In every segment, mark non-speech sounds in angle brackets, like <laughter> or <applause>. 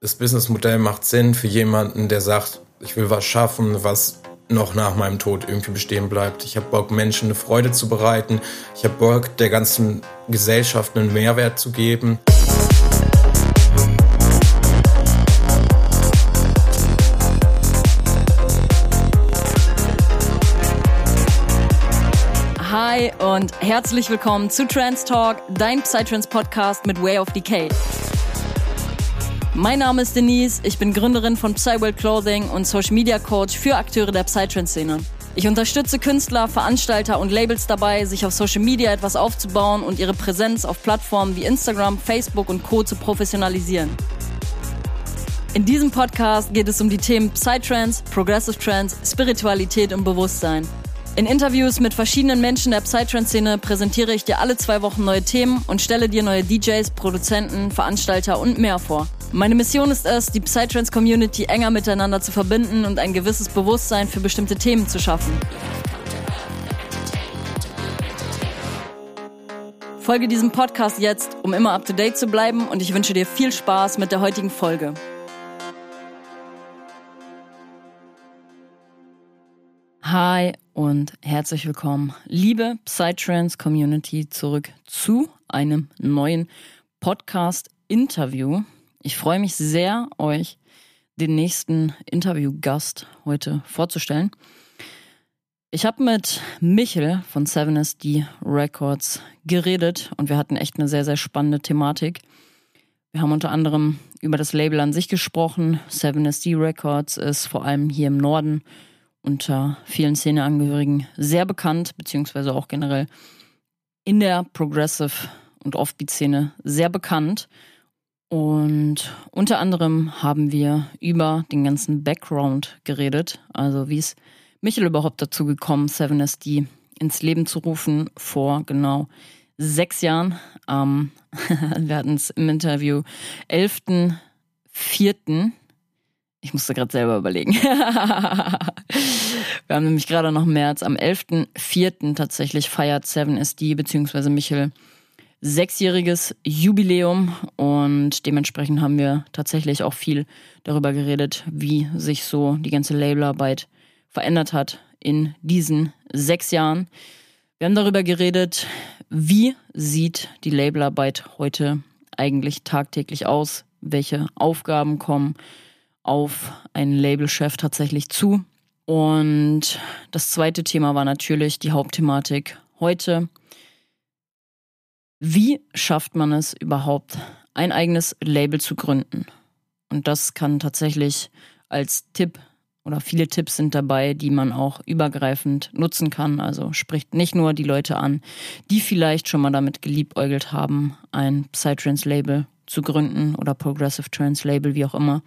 Das Businessmodell macht Sinn für jemanden, der sagt, ich will was schaffen, was noch nach meinem Tod irgendwie bestehen bleibt. Ich habe Bock, Menschen eine Freude zu bereiten. Ich habe Bock, der ganzen Gesellschaft einen Mehrwert zu geben. Hi und herzlich willkommen zu Trans Talk, dein Psytrance Podcast mit Way of Decay. Mein Name ist Denise, ich bin Gründerin von Psyworld Clothing und Social Media Coach für Akteure der Psytrance-Szene. Ich unterstütze Künstler, Veranstalter und Labels dabei, sich auf Social Media etwas aufzubauen und ihre Präsenz auf Plattformen wie Instagram, Facebook und Co. zu professionalisieren. In diesem Podcast geht es um die Themen Psytrance, Progressive Trance, Spiritualität und Bewusstsein. In Interviews mit verschiedenen Menschen der Psytrance-Szene präsentiere ich dir alle zwei Wochen neue Themen und stelle dir neue DJs, Produzenten, Veranstalter und mehr vor. Meine Mission ist es, die Psytrance-Community enger miteinander zu verbinden und ein gewisses Bewusstsein für bestimmte Themen zu schaffen. Folge diesem Podcast jetzt, um immer up-to-date zu bleiben und ich wünsche dir viel Spaß mit der heutigen Folge. Hi und herzlich willkommen, liebe Psytrance Community, zurück zu einem neuen Podcast-Interview. Ich freue mich sehr, euch den nächsten Interviewgast heute vorzustellen. Ich habe mit Michel von 7SD Records geredet und wir hatten echt eine sehr, sehr spannende Thematik. Wir haben unter anderem über das Label an sich gesprochen. 7SD Records ist vor allem hier im Norden unter vielen Szeneangehörigen sehr bekannt, beziehungsweise auch generell in der Progressive- und Offbeat-Szene sehr bekannt. Und unter anderem haben wir über den ganzen Background geredet, also wie es Michel überhaupt dazu gekommen, 7SD ins Leben zu rufen vor genau sechs Jahren. Ähm, <laughs> wir hatten es im Interview 11.04. Ich musste gerade selber überlegen. <laughs> wir haben nämlich gerade noch März. Am 11.04. tatsächlich feiert 7SD bzw. Michel sechsjähriges Jubiläum und dementsprechend haben wir tatsächlich auch viel darüber geredet, wie sich so die ganze Labelarbeit verändert hat in diesen sechs Jahren. Wir haben darüber geredet, wie sieht die Labelarbeit heute eigentlich tagtäglich aus, welche Aufgaben kommen auf einen Labelchef tatsächlich zu. Und das zweite Thema war natürlich die Hauptthematik heute. Wie schafft man es überhaupt, ein eigenes Label zu gründen? Und das kann tatsächlich als Tipp oder viele Tipps sind dabei, die man auch übergreifend nutzen kann. Also spricht nicht nur die Leute an, die vielleicht schon mal damit geliebäugelt haben, ein Psytrance-Label zu gründen oder Progressive Trance Label, wie auch immer,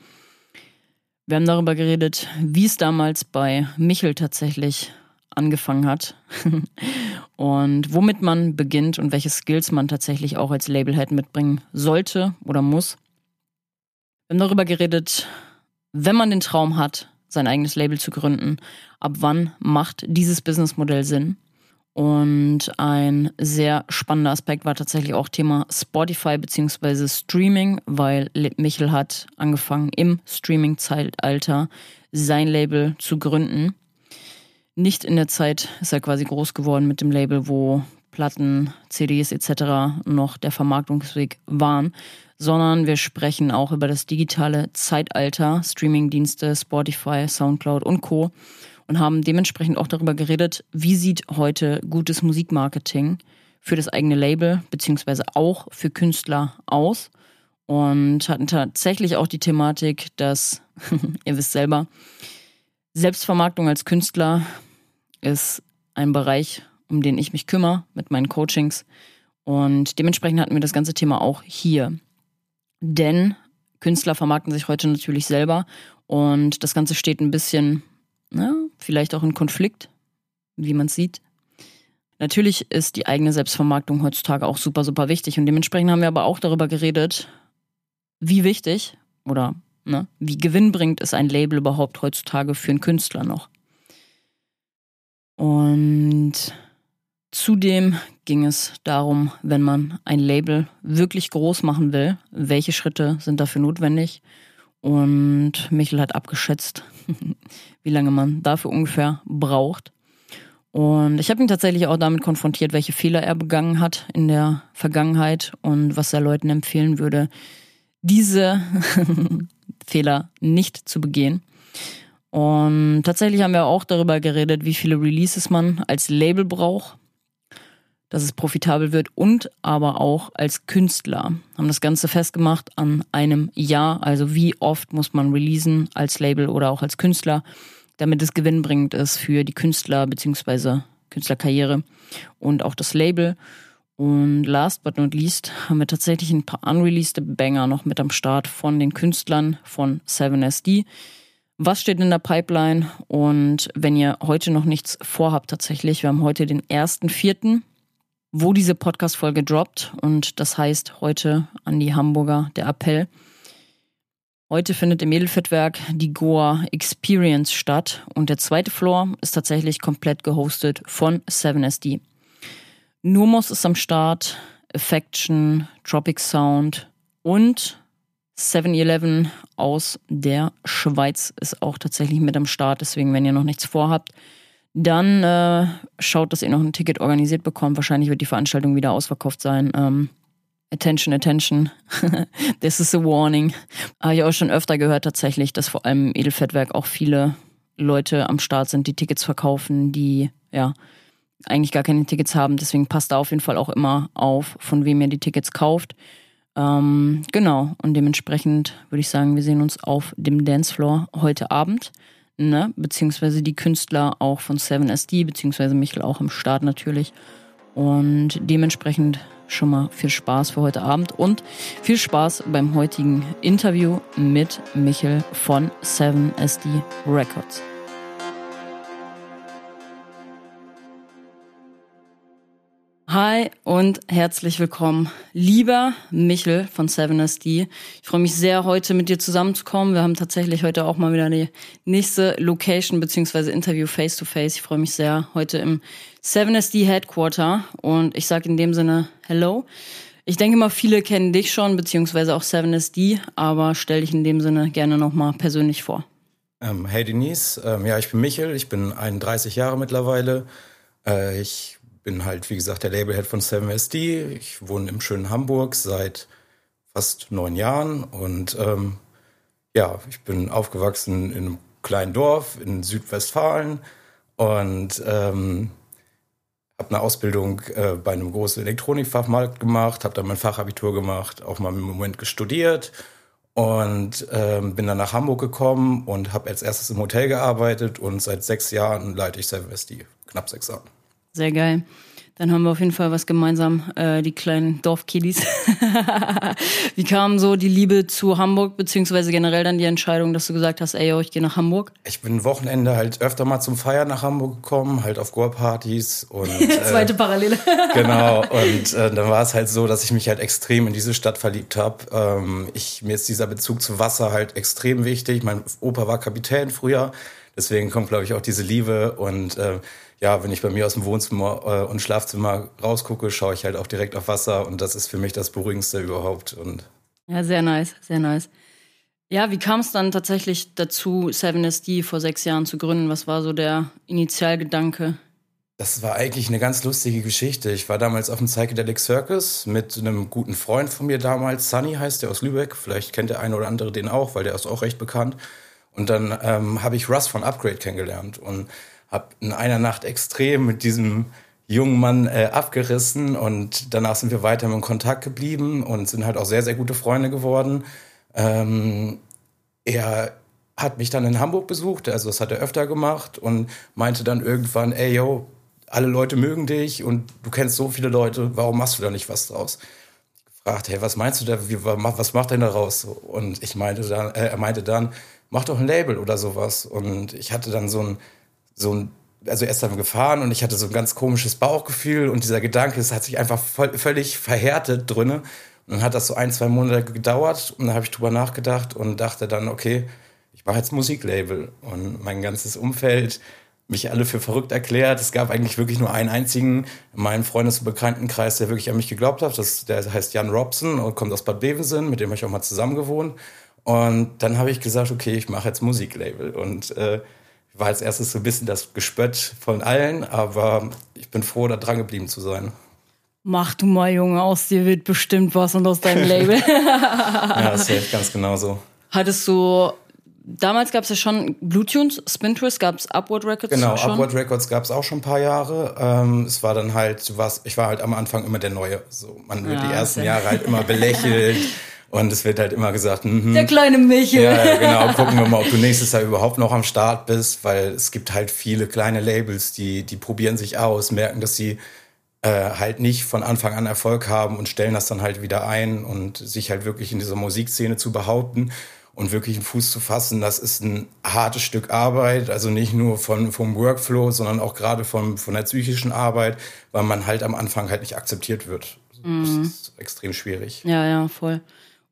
wir haben darüber geredet, wie es damals bei Michel tatsächlich angefangen hat <laughs> und womit man beginnt und welche Skills man tatsächlich auch als Labelhead mitbringen sollte oder muss. Wir haben darüber geredet, wenn man den Traum hat, sein eigenes Label zu gründen, ab wann macht dieses Businessmodell Sinn? Und ein sehr spannender Aspekt war tatsächlich auch Thema Spotify bzw. Streaming, weil Michel hat angefangen im Streaming-Zeitalter sein Label zu gründen. Nicht in der Zeit ist er quasi groß geworden mit dem Label, wo Platten, CDs etc. noch der Vermarktungsweg waren, sondern wir sprechen auch über das digitale Zeitalter, Streamingdienste, Spotify, Soundcloud und Co und haben dementsprechend auch darüber geredet, wie sieht heute gutes Musikmarketing für das eigene Label beziehungsweise auch für Künstler aus und hatten tatsächlich auch die Thematik, dass, <laughs> ihr wisst selber, Selbstvermarktung als Künstler ist ein Bereich, um den ich mich kümmere mit meinen Coachings. Und dementsprechend hatten wir das ganze Thema auch hier. Denn Künstler vermarkten sich heute natürlich selber und das Ganze steht ein bisschen ne, vielleicht auch ein Konflikt, wie man sieht. Natürlich ist die eigene Selbstvermarktung heutzutage auch super, super wichtig und dementsprechend haben wir aber auch darüber geredet, wie wichtig oder ne, wie gewinnbringend ist ein Label überhaupt heutzutage für einen Künstler noch. Und zudem ging es darum, wenn man ein Label wirklich groß machen will, welche Schritte sind dafür notwendig Und Michel hat abgeschätzt, <laughs> wie lange man dafür ungefähr braucht. Und ich habe ihn tatsächlich auch damit konfrontiert, welche Fehler er begangen hat in der Vergangenheit und was er Leuten empfehlen würde, diese <laughs> Fehler nicht zu begehen. Und tatsächlich haben wir auch darüber geredet, wie viele Releases man als Label braucht, dass es profitabel wird und aber auch als Künstler. Haben das Ganze festgemacht an einem Jahr, also wie oft muss man releasen als Label oder auch als Künstler damit es gewinnbringend ist für die Künstler bzw. Künstlerkarriere und auch das Label. Und last but not least haben wir tatsächlich ein paar unreleased Banger noch mit am Start von den Künstlern von 7SD. Was steht in der Pipeline? Und wenn ihr heute noch nichts vorhabt, tatsächlich, wir haben heute den 1.4., wo diese Podcast-Folge droppt. Und das heißt heute an die Hamburger der Appell. Heute findet im Edelfettwerk die Goa Experience statt und der zweite Floor ist tatsächlich komplett gehostet von 7SD. Numos ist am Start, Affection, Tropic Sound und 7-Eleven aus der Schweiz ist auch tatsächlich mit am Start. Deswegen, wenn ihr noch nichts vorhabt, dann äh, schaut, dass ihr noch ein Ticket organisiert bekommt. Wahrscheinlich wird die Veranstaltung wieder ausverkauft sein. Ähm, Attention, attention. <laughs> This is a warning. Habe ich auch schon öfter gehört tatsächlich, dass vor allem im Edelfettwerk auch viele Leute am Start sind, die Tickets verkaufen, die ja eigentlich gar keine Tickets haben. Deswegen passt da auf jeden Fall auch immer auf, von wem ihr die Tickets kauft. Ähm, genau, und dementsprechend würde ich sagen, wir sehen uns auf dem Dancefloor heute Abend. Ne? Beziehungsweise die Künstler auch von 7SD, beziehungsweise Michel auch am Start natürlich. Und dementsprechend schon mal viel Spaß für heute Abend und viel Spaß beim heutigen Interview mit Michel von 7SD Records. Hi und herzlich willkommen, lieber Michel von 7SD. Ich freue mich sehr, heute mit dir zusammenzukommen. Wir haben tatsächlich heute auch mal wieder die nächste Location bzw. Interview face-to-face. -face. Ich freue mich sehr, heute im 7SD Headquarter und ich sage in dem Sinne Hello. Ich denke mal, viele kennen dich schon, beziehungsweise auch 7SD, aber stell dich in dem Sinne gerne nochmal persönlich vor. Ähm, hey Denise, ähm, ja, ich bin Michel, ich bin 31 Jahre mittlerweile. Äh, ich bin halt, wie gesagt, der Labelhead von 7SD. Ich wohne im schönen Hamburg seit fast neun Jahren und ähm, ja, ich bin aufgewachsen in einem kleinen Dorf in Südwestfalen und ähm, habe eine Ausbildung äh, bei einem großen Elektronikfachmarkt gemacht, habe dann mein Fachabitur gemacht, auch mal im Moment gestudiert und ähm, bin dann nach Hamburg gekommen und habe als erstes im Hotel gearbeitet und seit sechs Jahren leite ich 7SD, knapp sechs Jahre. Sehr geil. Dann haben wir auf jeden Fall was gemeinsam, äh, die kleinen Dorfkiddies. <laughs> Wie kam so die Liebe zu Hamburg, beziehungsweise generell dann die Entscheidung, dass du gesagt hast, ey, yo, ich gehe nach Hamburg? Ich bin Wochenende halt öfter mal zum Feiern nach Hamburg gekommen, halt auf Goa-Partys und... <laughs> Äh, Zweite Parallele. <laughs> genau, und äh, dann war es halt so, dass ich mich halt extrem in diese Stadt verliebt habe. Ähm, ich, mir ist dieser Bezug zu Wasser halt extrem wichtig. Mein Opa war Kapitän früher, deswegen kommt, glaube ich, auch diese Liebe und... Äh, ja, wenn ich bei mir aus dem Wohnzimmer äh, und Schlafzimmer rausgucke, schaue ich halt auch direkt auf Wasser und das ist für mich das Beruhigendste überhaupt. Und ja, sehr nice, sehr nice. Ja, wie kam es dann tatsächlich dazu, 7SD vor sechs Jahren zu gründen? Was war so der Initialgedanke? Das war eigentlich eine ganz lustige Geschichte. Ich war damals auf dem Psychedelic Circus mit einem guten Freund von mir damals, Sunny heißt der aus Lübeck. Vielleicht kennt der eine oder andere den auch, weil der ist auch recht bekannt. Und dann ähm, habe ich Russ von Upgrade kennengelernt. Und habe in einer Nacht extrem mit diesem jungen Mann äh, abgerissen und danach sind wir weiter in Kontakt geblieben und sind halt auch sehr, sehr gute Freunde geworden. Ähm, er hat mich dann in Hamburg besucht, also das hat er öfter gemacht und meinte dann irgendwann, ey yo, alle Leute mögen dich und du kennst so viele Leute, warum machst du da nicht was draus? Ich gefragt, hey, was meinst du da, wie, was macht denn daraus? Und ich meinte dann, äh, er meinte dann, mach doch ein Label oder sowas. Und ich hatte dann so ein so ein, also erst dann gefahren und ich hatte so ein ganz komisches Bauchgefühl und dieser Gedanke, es hat sich einfach voll, völlig verhärtet drinne. Und dann hat das so ein, zwei Monate gedauert und dann habe ich drüber nachgedacht und dachte dann, okay, ich mache jetzt Musiklabel und mein ganzes Umfeld mich alle für verrückt erklärt. Es gab eigentlich wirklich nur einen einzigen in meinem Freundes- und Bekanntenkreis, der wirklich an mich geglaubt hat. Das, der heißt Jan Robson und kommt aus Bad Bevensen, mit dem habe ich auch mal zusammen gewohnt. Und dann habe ich gesagt, okay, ich mache jetzt Musiklabel. Und äh, war als erstes so ein bisschen das Gespött von allen, aber ich bin froh, da dran geblieben zu sein. Mach du mal, Junge, aus dir wird bestimmt was und aus deinem Label. <laughs> ja, das ist ganz genau so. Hattest du, damals gab es ja schon Bluetunes, Spin Twist, gab es Upward Records Genau, schon? Upward Records gab es auch schon ein paar Jahre. Ähm, es war dann halt, du warst, ich war halt am Anfang immer der Neue. So, man wird Ja, die ersten Jahre halt immer <laughs> belächelt und es wird halt immer gesagt, mhm. Der kleine Michel. Ja, genau. Gucken wir mal, ob du nächstes Jahr überhaupt noch am Start bist, weil es gibt halt viele kleine Labels, die, die probieren sich aus, merken, dass sie äh, halt nicht von Anfang an Erfolg haben und stellen das dann halt wieder ein und sich halt wirklich in dieser Musikszene zu behaupten und wirklich einen Fuß zu fassen, das ist ein hartes Stück Arbeit, also nicht nur von, vom Workflow, sondern auch gerade vom, von der psychischen Arbeit, weil man halt am Anfang halt nicht akzeptiert wird. Das ist extrem schwierig. Ja, ja, voll.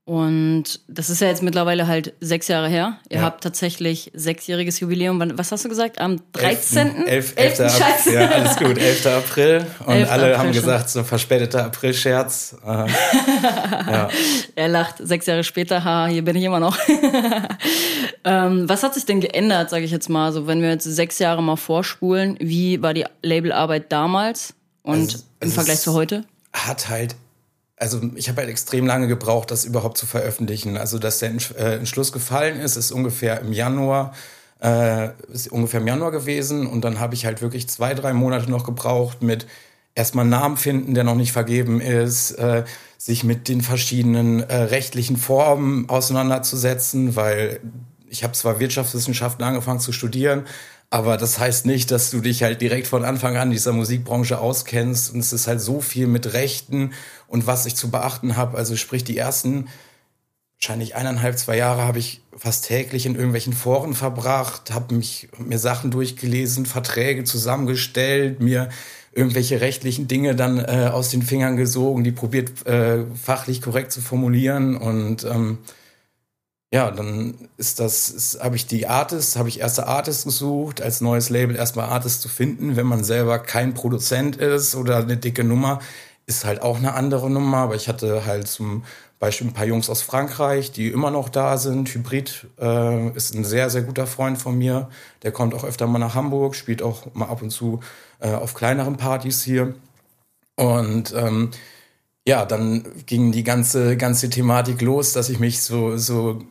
Und das ist ja jetzt mittlerweile halt sechs Jahre her. Ihr Ja. habt tatsächlich sechsjähriges Jubiläum. Was hast du gesagt? Am 13.? 11. 11. 11. Scheiße. Ja, alles gut. 11. April. Und 11. alle haben April schon. gesagt, so verspäteter April-Scherz. <laughs> Ja. Er lacht sechs Jahre später, ha, hier bin ich immer noch. <laughs> ähm, was hat sich denn geändert, sage ich jetzt mal? So, wenn wir jetzt sechs Jahre mal vorspulen, wie war die Labelarbeit damals und Also, im es Vergleich zu heute? Hat halt, also ich habe halt extrem lange gebraucht, das überhaupt zu veröffentlichen. Also, dass der äh, Entschluss gefallen ist, ist ungefähr im Januar. Äh, ist ungefähr im Januar gewesen und dann habe ich halt wirklich zwei, drei Monate noch gebraucht mit erstmal einen Namen finden, der noch nicht vergeben ist, äh, sich mit den verschiedenen äh, rechtlichen Formen auseinanderzusetzen, weil ich habe zwar Wirtschaftswissenschaften angefangen zu studieren, aber das heißt nicht, dass du dich halt direkt von Anfang an dieser Musikbranche auskennst. Und es ist halt so viel mit Rechten und was ich zu beachten habe. Also sprich, die ersten wahrscheinlich eineinhalb, zwei Jahre habe ich fast täglich in irgendwelchen Foren verbracht, habe mich mir Sachen durchgelesen, Verträge zusammengestellt, mir irgendwelche rechtlichen Dinge dann äh, aus den Fingern gesogen, die probiert äh, fachlich korrekt zu formulieren und ähm, ja, dann ist das, habe ich die Artists, habe ich erste Artists gesucht, als neues Label erstmal Artists zu finden, wenn man selber kein Produzent ist oder eine dicke Nummer, ist halt auch eine andere Nummer, aber ich hatte halt zum Beispiel ein paar Jungs aus Frankreich, die immer noch da sind. Hybrid äh, ist ein sehr, sehr guter Freund von mir. Der kommt auch öfter mal nach Hamburg, spielt auch mal ab und zu äh, auf kleineren Partys hier. Und ähm, ja, dann ging die ganze, ganze Thematik los, dass ich mich so, so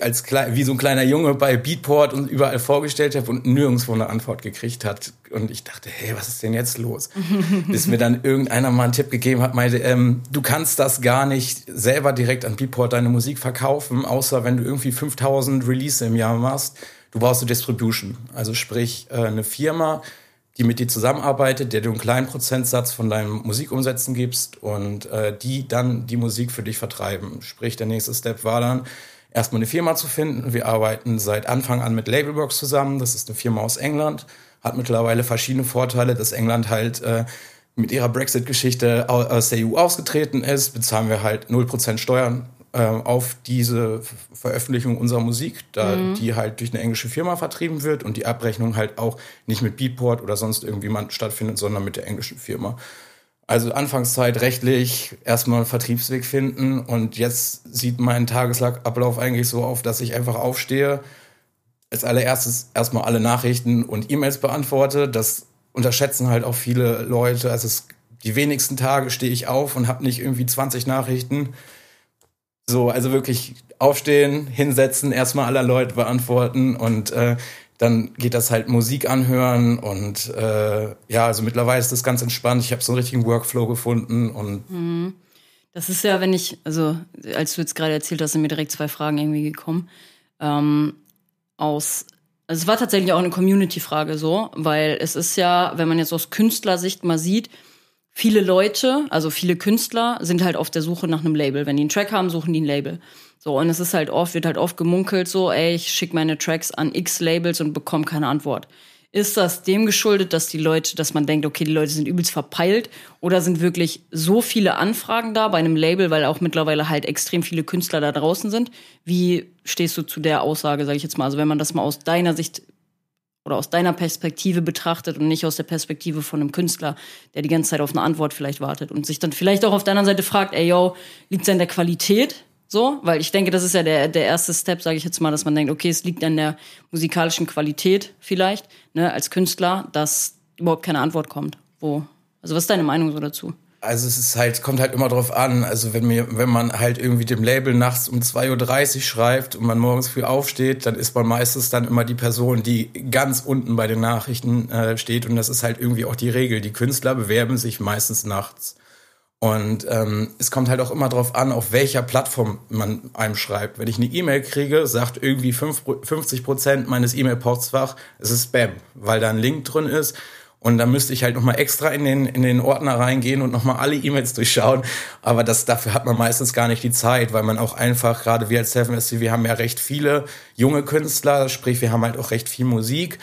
als wie so ein kleiner Junge bei Beatport und überall vorgestellt habe und nirgendwo eine Antwort gekriegt hat. Und ich dachte, hey, was ist denn jetzt los? <laughs> Bis mir dann irgendeiner mal einen Tipp gegeben hat, meinte, ähm, du kannst das gar nicht selber direkt an Beatport deine Musik verkaufen, außer wenn du irgendwie 5000 Release im Jahr machst. Du brauchst eine Distribution. Also sprich, äh, eine Firma, die mit dir zusammenarbeitet, der du einen kleinen Prozentsatz von deinen Musikumsätzen gibst und äh, die dann die Musik für dich vertreiben. Sprich, der nächste Step war dann, erstmal eine Firma zu finden. Wir arbeiten seit Anfang an mit Labelworks zusammen. Das ist eine Firma aus England, hat mittlerweile verschiedene Vorteile, dass England halt äh, mit ihrer Brexit-Geschichte au- aus der EU ausgetreten ist, bezahlen wir halt 0% Steuern auf diese Ver- Veröffentlichung unserer Musik, da die halt durch eine englische Firma vertrieben wird und die Abrechnung halt auch nicht mit Beatport oder sonst irgendwie man stattfindet, sondern mit der englischen Firma. Also Anfangszeit rechtlich erstmal einen Vertriebsweg finden und jetzt sieht mein Tagesablauf eigentlich so auf, dass ich einfach aufstehe, als allererstes erstmal alle Nachrichten und E-Mails beantworte. Das unterschätzen halt auch viele Leute. Also es, die wenigsten Tage stehe ich auf und habe nicht irgendwie 20 Nachrichten. So, also wirklich aufstehen, hinsetzen, erstmal aller Leute beantworten und äh, dann geht das halt Musik anhören und äh, ja, also mittlerweile ist das ganz entspannt. Ich habe so einen richtigen Workflow gefunden und Das ist ja, wenn ich, also als du jetzt gerade erzählt hast, sind mir direkt zwei Fragen irgendwie gekommen. Ähm, aus, also es war tatsächlich auch eine Community-Frage so, weil es ist ja, wenn man jetzt aus Künstlersicht mal sieht, viele Leute, also viele Künstler sind halt auf der Suche nach einem Label. Wenn die einen Track haben, suchen die ein Label. So, und es ist halt oft, wird halt oft gemunkelt so, ey, ich schicke meine Tracks an X Labels und bekomme keine Antwort. Ist das dem geschuldet, dass die Leute, dass man denkt, okay, die Leute sind übelst verpeilt oder sind wirklich so viele Anfragen da bei einem Label, weil auch mittlerweile halt extrem viele Künstler da draußen sind? Wie stehst du zu der Aussage, sage ich jetzt mal? Also wenn man das mal aus deiner Sicht oder aus deiner Perspektive betrachtet und nicht aus der Perspektive von einem Künstler, der die ganze Zeit auf eine Antwort vielleicht wartet und sich dann vielleicht auch auf der anderen Seite fragt, ey yo, liegt's an der Qualität So, weil ich denke, das ist ja der, der erste Step, sage ich jetzt mal, dass man denkt, okay, es liegt an der musikalischen Qualität vielleicht, ne, als Künstler, dass überhaupt keine Antwort kommt. Wo, also was ist deine Meinung so dazu? Also es ist halt, kommt halt immer drauf an. Also wenn mir, wenn man halt irgendwie dem Label nachts um 2.30 Uhr schreibt und man morgens früh aufsteht, dann ist man meistens dann immer die Person, die ganz unten bei den Nachrichten äh, steht. Und das ist halt irgendwie auch die Regel. Die Künstler bewerben sich meistens nachts. Und ähm, es kommt halt auch immer drauf an, auf welcher Plattform man einem schreibt. Wenn ich eine E-Mail kriege, sagt irgendwie 50 Prozent meines E-Mail-Postfach, es ist Spam, weil da ein Link drin ist und dann müsste ich halt nochmal extra in den, in den Ordner reingehen und nochmal alle E-Mails durchschauen. Aber das, dafür hat man meistens gar nicht die Zeit, weil man auch einfach, gerade wir als Seven SC, wir haben ja recht viele junge Künstler, sprich, wir haben halt auch recht viel Musik.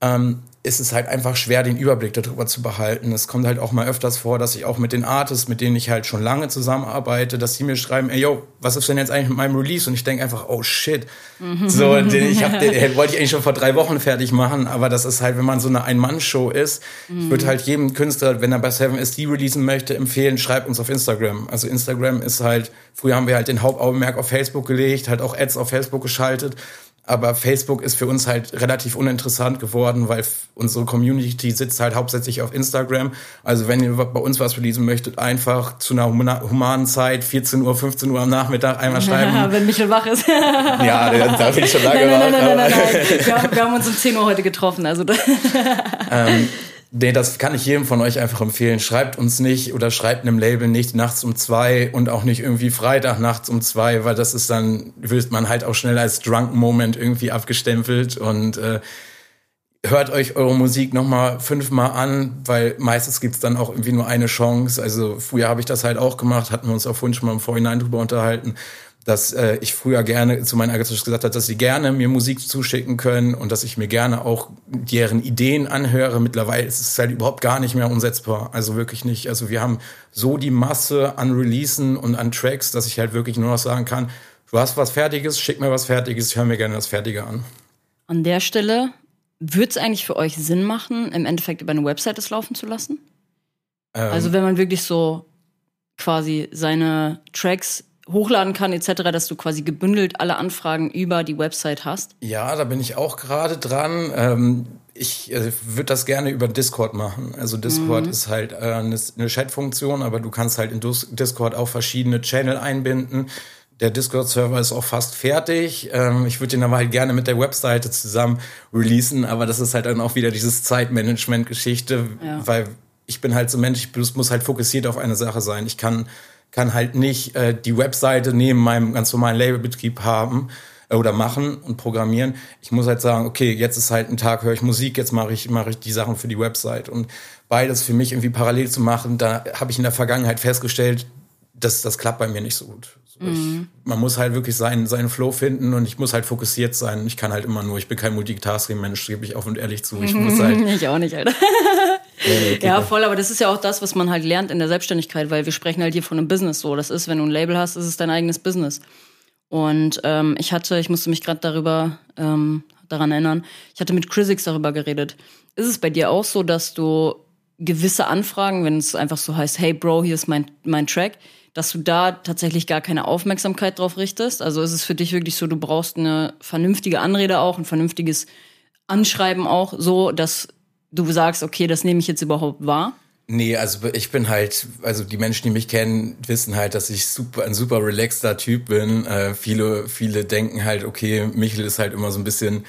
Ähm, ist es halt einfach schwer, den Überblick darüber zu behalten. Es kommt halt auch mal öfters vor, dass ich auch mit den Artists, mit denen ich halt schon lange zusammenarbeite, dass sie mir schreiben, ey, yo, was ist denn jetzt eigentlich mit meinem Release? Und ich denke einfach, oh shit. Mhm. So, den, ich hab, <laughs> den, wollte ich eigentlich schon vor drei Wochen fertig machen, aber das ist halt, wenn man so eine Ein-Mann-Show ist, mhm. ich würde halt jedem Künstler, wenn er bei Seven SD releasen möchte, empfehlen, schreibt uns auf Instagram. Also Instagram ist halt, früher haben wir halt den Hauptaugenmerk auf Facebook gelegt, halt auch Ads auf Facebook geschaltet. Aber Facebook ist für uns halt relativ uninteressant geworden, weil unsere Community sitzt halt hauptsächlich auf Instagram. Also wenn ihr bei uns was releasen möchtet, einfach zu einer humanen Zeit, 14 Uhr, 15 Uhr am Nachmittag einmal schreiben. Ja, <laughs> wenn Michel wach ist. <laughs> ja, da bin ich schon <laughs> lange nein, nein, nein, nein, nein, nein, nein. Wir, haben, wir haben uns um 10 Uhr heute getroffen. Also ähm, Nee, das kann ich jedem von euch einfach empfehlen. Schreibt uns nicht oder schreibt einem Label nicht nachts um zwei und auch nicht irgendwie Freitag nachts um zwei, weil das ist dann, wird man halt auch schnell als Drunk Moment irgendwie abgestempelt und äh, hört euch eure Musik nochmal fünfmal an, weil meistens gibt's dann auch irgendwie nur eine Chance. Also früher habe ich das halt auch gemacht, hatten wir uns vorhin schon mal im Vorhinein drüber unterhalten dass äh, ich früher gerne zu meinen Agenturen gesagt habe, dass sie gerne mir Musik zuschicken können und dass ich mir gerne auch deren Ideen anhöre. Mittlerweile ist es halt überhaupt gar nicht mehr umsetzbar. Also wirklich nicht. Also wir haben so die Masse an Releasen und an Tracks, dass ich halt wirklich nur noch sagen kann, du hast was Fertiges, schick mir was Fertiges, ich höre mir gerne das Fertige an. An der Stelle, würde es eigentlich für euch Sinn machen, im Endeffekt über eine Website das laufen zu lassen? Ähm, also wenn man wirklich so quasi seine Tracks hochladen kann etc., dass du quasi gebündelt alle Anfragen über die Website hast? Ja, da bin ich auch gerade dran. Ähm, ich äh, würde das gerne über Discord machen. Also Discord mhm. ist halt äh, eine, eine Chat-Funktion, aber du kannst halt in Discord auch verschiedene Channel einbinden. Der Discord-Server ist auch fast fertig. Ähm, ich würde den aber halt gerne mit der Webseite zusammen releasen, aber das ist halt dann auch wieder dieses Zeitmanagement-Geschichte, ja. weil ich bin halt so Mensch, ich muss halt fokussiert auf eine Sache sein. Ich kann kann halt nicht äh, die Webseite neben meinem ganz normalen Labelbetrieb haben äh, oder machen und programmieren. Ich muss halt sagen, okay, jetzt ist halt ein Tag, höre ich Musik, jetzt mache ich, mache ich die Sachen für die Website. Und beides für mich irgendwie parallel zu machen, da habe ich in der Vergangenheit festgestellt, dass das klappt bei mir nicht so gut. So mhm. ich, man muss halt wirklich seinen, seinen Flow finden und ich muss halt fokussiert sein. Ich kann halt immer nur, ich bin kein Multitasking-Mensch, gebe ich offen und ehrlich zu. Ich muss <laughs> halt. ich auch nicht, Alter. <laughs> ja, voll, aber das ist ja auch das, was man halt lernt in der Selbstständigkeit, weil wir sprechen halt hier von einem Business so. Das ist, wenn du ein Label hast, ist es dein eigenes Business. Und ähm, ich hatte, ich musste mich gerade darüber ähm, daran erinnern, ich hatte mit Chrisix darüber geredet. Ist es bei dir auch so, dass du gewisse Anfragen, wenn es einfach so heißt, hey Bro, hier ist mein, mein Track, dass du da tatsächlich gar keine Aufmerksamkeit drauf richtest? Also ist es für dich wirklich so, du brauchst eine vernünftige Anrede auch, ein vernünftiges Anschreiben auch, so dass du sagst, okay, das nehme ich jetzt überhaupt wahr? Nee, also ich bin halt, also die Menschen, die mich kennen, wissen halt, dass ich super ein super relaxter Typ bin. Äh, viele, viele denken halt, okay, Michel ist halt immer so ein bisschen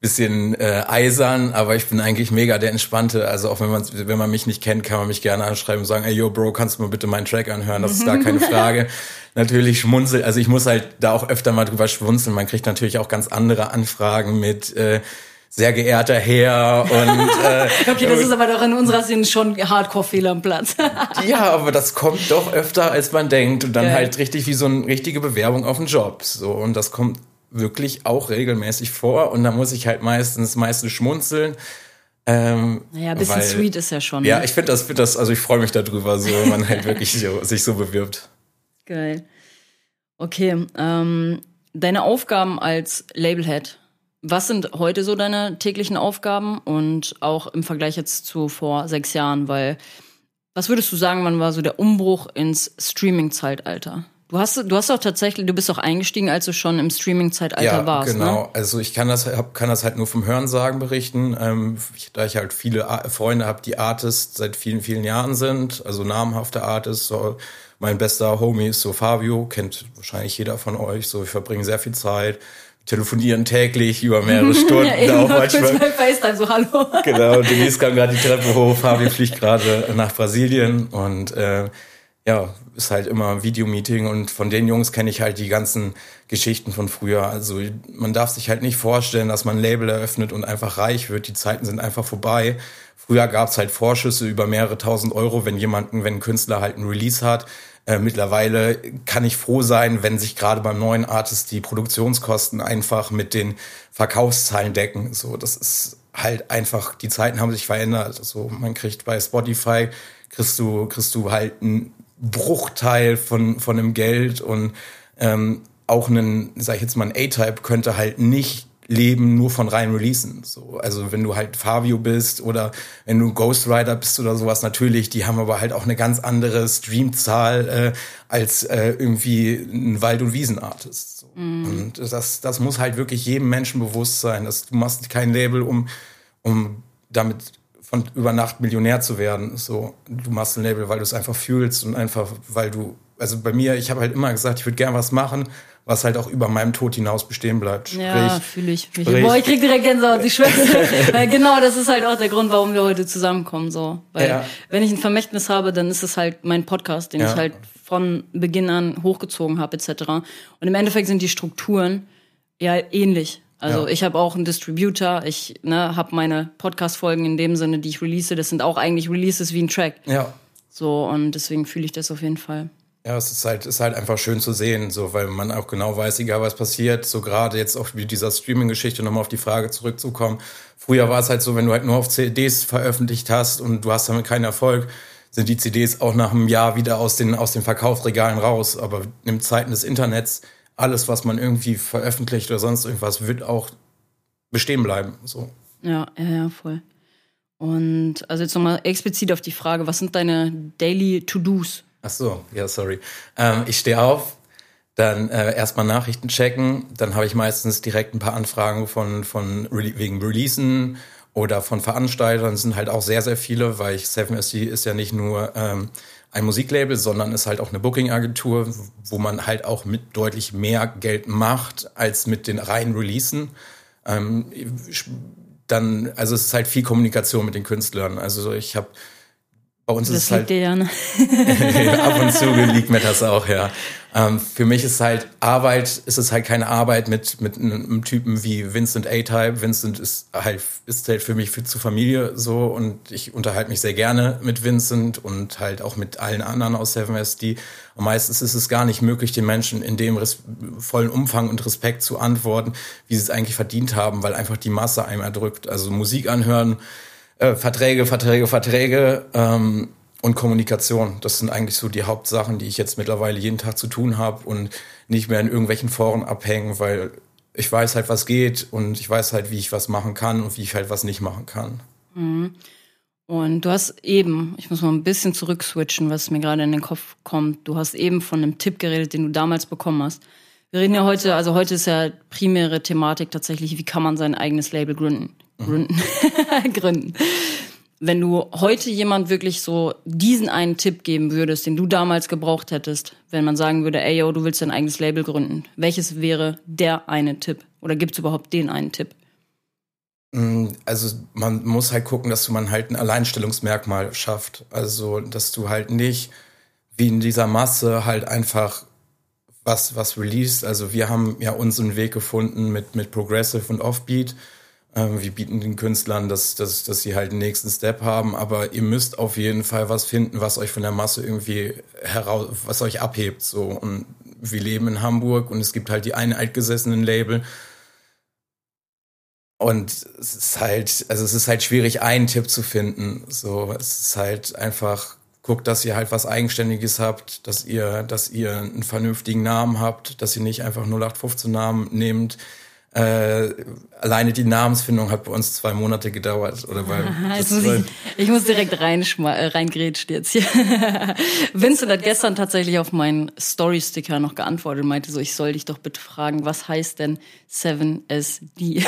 bisschen äh, eisern, aber ich bin eigentlich mega der Entspannte. Also auch wenn man wenn man mich nicht kennt, kann man mich gerne anschreiben und sagen, ey yo Bro, kannst du mir bitte meinen Track anhören? Das ist gar keine <laughs> Frage. natürlich schmunzel, also ich muss halt da auch öfter mal drüber schwunzeln. Man kriegt natürlich auch ganz andere Anfragen mit äh, sehr geehrter Herr und <laughs> äh, okay, das ist aber doch in unserer Sinn schon Hardcore-Fehler am Platz. <laughs> ja, aber das kommt doch öfter als man denkt und dann okay. halt richtig wie so eine richtige Bewerbung auf einen Job. So und das kommt wirklich auch regelmäßig vor und da muss ich halt meistens meistens schmunzeln. Ähm, naja, ein bisschen weil, sweet ist ja schon. Ja, ne? ich finde das, find das, also ich freue mich darüber, so wenn man halt wirklich so, <laughs> sich so bewirbt. Geil. Okay, ähm, deine Aufgaben als Labelhead, was sind heute so deine täglichen Aufgaben und auch im Vergleich jetzt zu vor sechs Jahren? Weil, was würdest du sagen, wann war so der Umbruch ins Streaming-Zeitalter? Du hast, du hast auch tatsächlich, du bist auch eingestiegen, als du schon im Streaming-Zeitalter ja, warst. Ne? Genau, ne? also ich kann das, hab, kann das halt nur vom Hörensagen berichten, ähm, da ich halt viele Freunde habe, die Artists seit vielen, vielen Jahren sind, also namhafte Artists. So, mein bester Homie ist so Fabio, kennt wahrscheinlich jeder von euch. So, wir verbringen sehr viel Zeit telefonieren täglich über <laughs> mehrere Stunden. ja, auch manchmal. Kurz FaceTime, so hallo. <laughs> genau, Denise kam gerade die Treppe hoch, Fabio fliegt gerade nach Brasilien und äh, ja, ist halt immer Videomeeting und von den Jungs kenne ich halt die ganzen Geschichten von früher. Also man darf sich halt nicht vorstellen, dass man ein Label eröffnet und einfach reich wird. Die Zeiten sind einfach vorbei. Früher gab es halt Vorschüsse über mehrere tausend Euro, wenn jemanden, wenn ein Künstler halt ein Release hat. Äh, mittlerweile kann ich froh sein, wenn sich gerade beim neuen Artist die Produktionskosten einfach mit den Verkaufszahlen decken. So, das ist halt einfach, die Zeiten haben sich verändert. Also man kriegt bei Spotify, kriegst du, kriegst du halt ein Bruchteil von, von dem Geld und ähm, auch einen, sag ich jetzt mal, ein A-Type könnte halt nicht leben nur von rein Releasen. So, also wenn du halt Fabio bist oder wenn du Ghost Rider bist oder sowas, natürlich, die haben aber halt auch eine ganz andere Streamzahl äh, als äh, irgendwie ein Wald- und Wiesenartist. So. Mm. Und das, das muss halt wirklich jedem Menschen bewusst sein, dass du machst kein Label, um, um damit von über Nacht Millionär zu werden. So, du machst ein Label, weil du es einfach fühlst und einfach, weil du, also bei mir, ich habe halt immer gesagt, ich würde gern was machen, was halt auch über meinem Tod hinaus bestehen bleibt. Sprich, ja, fühle ich. Sprich, Boah, ich krieg direkt Gänsehaut, die Schwester. <laughs> genau, das ist halt auch der Grund, warum wir heute zusammenkommen, so. Weil, ja. wenn ich ein Vermächtnis habe, dann ist es halt mein Podcast, den ja. ich halt von Beginn an hochgezogen habe, etc. Und im Endeffekt sind die Strukturen ja ähnlich. Also ja. ich habe auch einen Distributor, ich ne, habe meine Podcast-Folgen in dem Sinne, die ich release, das sind auch eigentlich Releases wie ein Track. Ja. So, und deswegen fühle ich das auf jeden Fall. Ja, es ist halt, ist halt einfach schön zu sehen, so, weil man auch genau weiß, egal was passiert, so gerade jetzt auch mit dieser Streaming-Geschichte nochmal auf die Frage zurückzukommen. Früher war es halt so, wenn du halt nur auf CDs veröffentlicht hast und du hast damit keinen Erfolg, sind die CDs auch nach einem Jahr wieder aus den, aus den Verkaufsregalen raus. Aber in Zeiten des Internets alles, was man irgendwie veröffentlicht oder sonst irgendwas, wird auch bestehen bleiben. So. Ja, ja, ja, voll. Und also jetzt nochmal explizit auf die Frage, was sind deine Daily To-Dos? Ach so, ja, sorry. Ähm, ich stehe auf, dann äh, erstmal Nachrichten checken, dann habe ich meistens direkt ein paar Anfragen von, von wegen Releasen oder von Veranstaltern. Es sind halt auch sehr, sehr viele, weil ich 7SD ist ja nicht nur ähm, ein Musiklabel, sondern ist halt auch eine Booking-Agentur, wo man halt auch mit deutlich mehr Geld macht als mit den reinen Releasen. Ähm, dann, also es ist halt viel Kommunikation mit den Künstlern. Also ich habe bei uns das ist es halt. Dir ja, ne? <laughs> ab und zu <laughs> liegt mir das auch, ja. Ähm, für mich ist halt Arbeit, ist es halt keine Arbeit mit, mit einem Typen wie Vincent A-Type. Vincent ist halt, ist halt für mich für, zur Familie so und ich unterhalte mich sehr gerne mit Vincent und halt auch mit allen anderen aus 7SD. Und meistens ist es gar nicht möglich, den Menschen in dem vollen Umfang und Respekt zu antworten, wie sie es eigentlich verdient haben, weil einfach die Masse einem erdrückt. Also Musik anhören, äh, Verträge, Verträge, Verträge ähm, und Kommunikation. Das sind eigentlich so die Hauptsachen, die ich jetzt mittlerweile jeden Tag zu tun habe und nicht mehr in irgendwelchen Foren abhängen, weil ich weiß halt, was geht und ich weiß halt, wie ich was machen kann und wie ich halt was nicht machen kann. Mhm. Und du hast eben, ich muss mal ein bisschen zurückswitchen, was mir gerade in den Kopf kommt. Du hast eben von einem Tipp geredet, den du damals bekommen hast. Wir reden ja heute, also heute ist ja primäre Thematik tatsächlich, wie kann man sein eigenes Label gründen gründen. <laughs> gründen. Wenn du heute jemand wirklich so diesen einen Tipp geben würdest, den du damals gebraucht hättest, wenn man sagen würde, ey, yo, du willst dein eigenes Label gründen, welches wäre der eine Tipp? Oder gibt es überhaupt den einen Tipp? Mm, also man muss halt gucken, dass man halt ein Alleinstellungsmerkmal schafft. Also, dass du halt nicht wie in dieser Masse halt einfach was, was released. Also wir haben ja unseren Weg gefunden mit, mit Progressive und Offbeat wir bieten den Künstlern, dass, dass, dass sie halt den nächsten Step haben, aber ihr müsst auf jeden Fall was finden, was euch von der Masse irgendwie heraus, was euch abhebt. So. Und wir leben in Hamburg und es gibt halt die einen altgesessenen Label. Und es ist halt, also es ist halt schwierig, einen Tipp zu finden. So, es ist halt einfach, guckt, dass ihr halt was Eigenständiges habt, dass ihr, dass ihr einen vernünftigen Namen habt, dass ihr nicht einfach 0815 Namen nehmt Äh, alleine die Namensfindung hat bei uns zwei Monate gedauert. Oder weil <laughs> also muss ich, ich, muss direkt äh, reingrätschen jetzt hier. <laughs> Vincent hat gestern tatsächlich auf meinen Story-Sticker noch geantwortet und meinte so, ich soll dich doch bitte fragen, was heißt denn 7SD?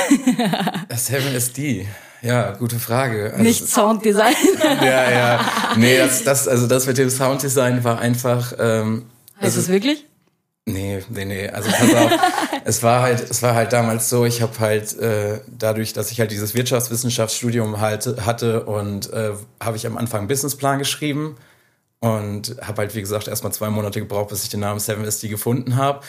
7SD. Ja, gute Frage. Also, Nicht Sounddesign. <laughs> ja, ja. Nee, das, das, also das mit dem Sounddesign war einfach. Ähm, heißt es wirklich? Nee, nee, nee. Also pass auf, <laughs> es war halt, es war halt damals so, ich habe halt äh, dadurch, dass ich halt dieses Wirtschaftswissenschaftsstudium halt hatte und äh, habe ich am Anfang einen Businessplan geschrieben und habe halt, wie gesagt, erstmal zwei Monate gebraucht, bis ich den Namen 7SD gefunden habe.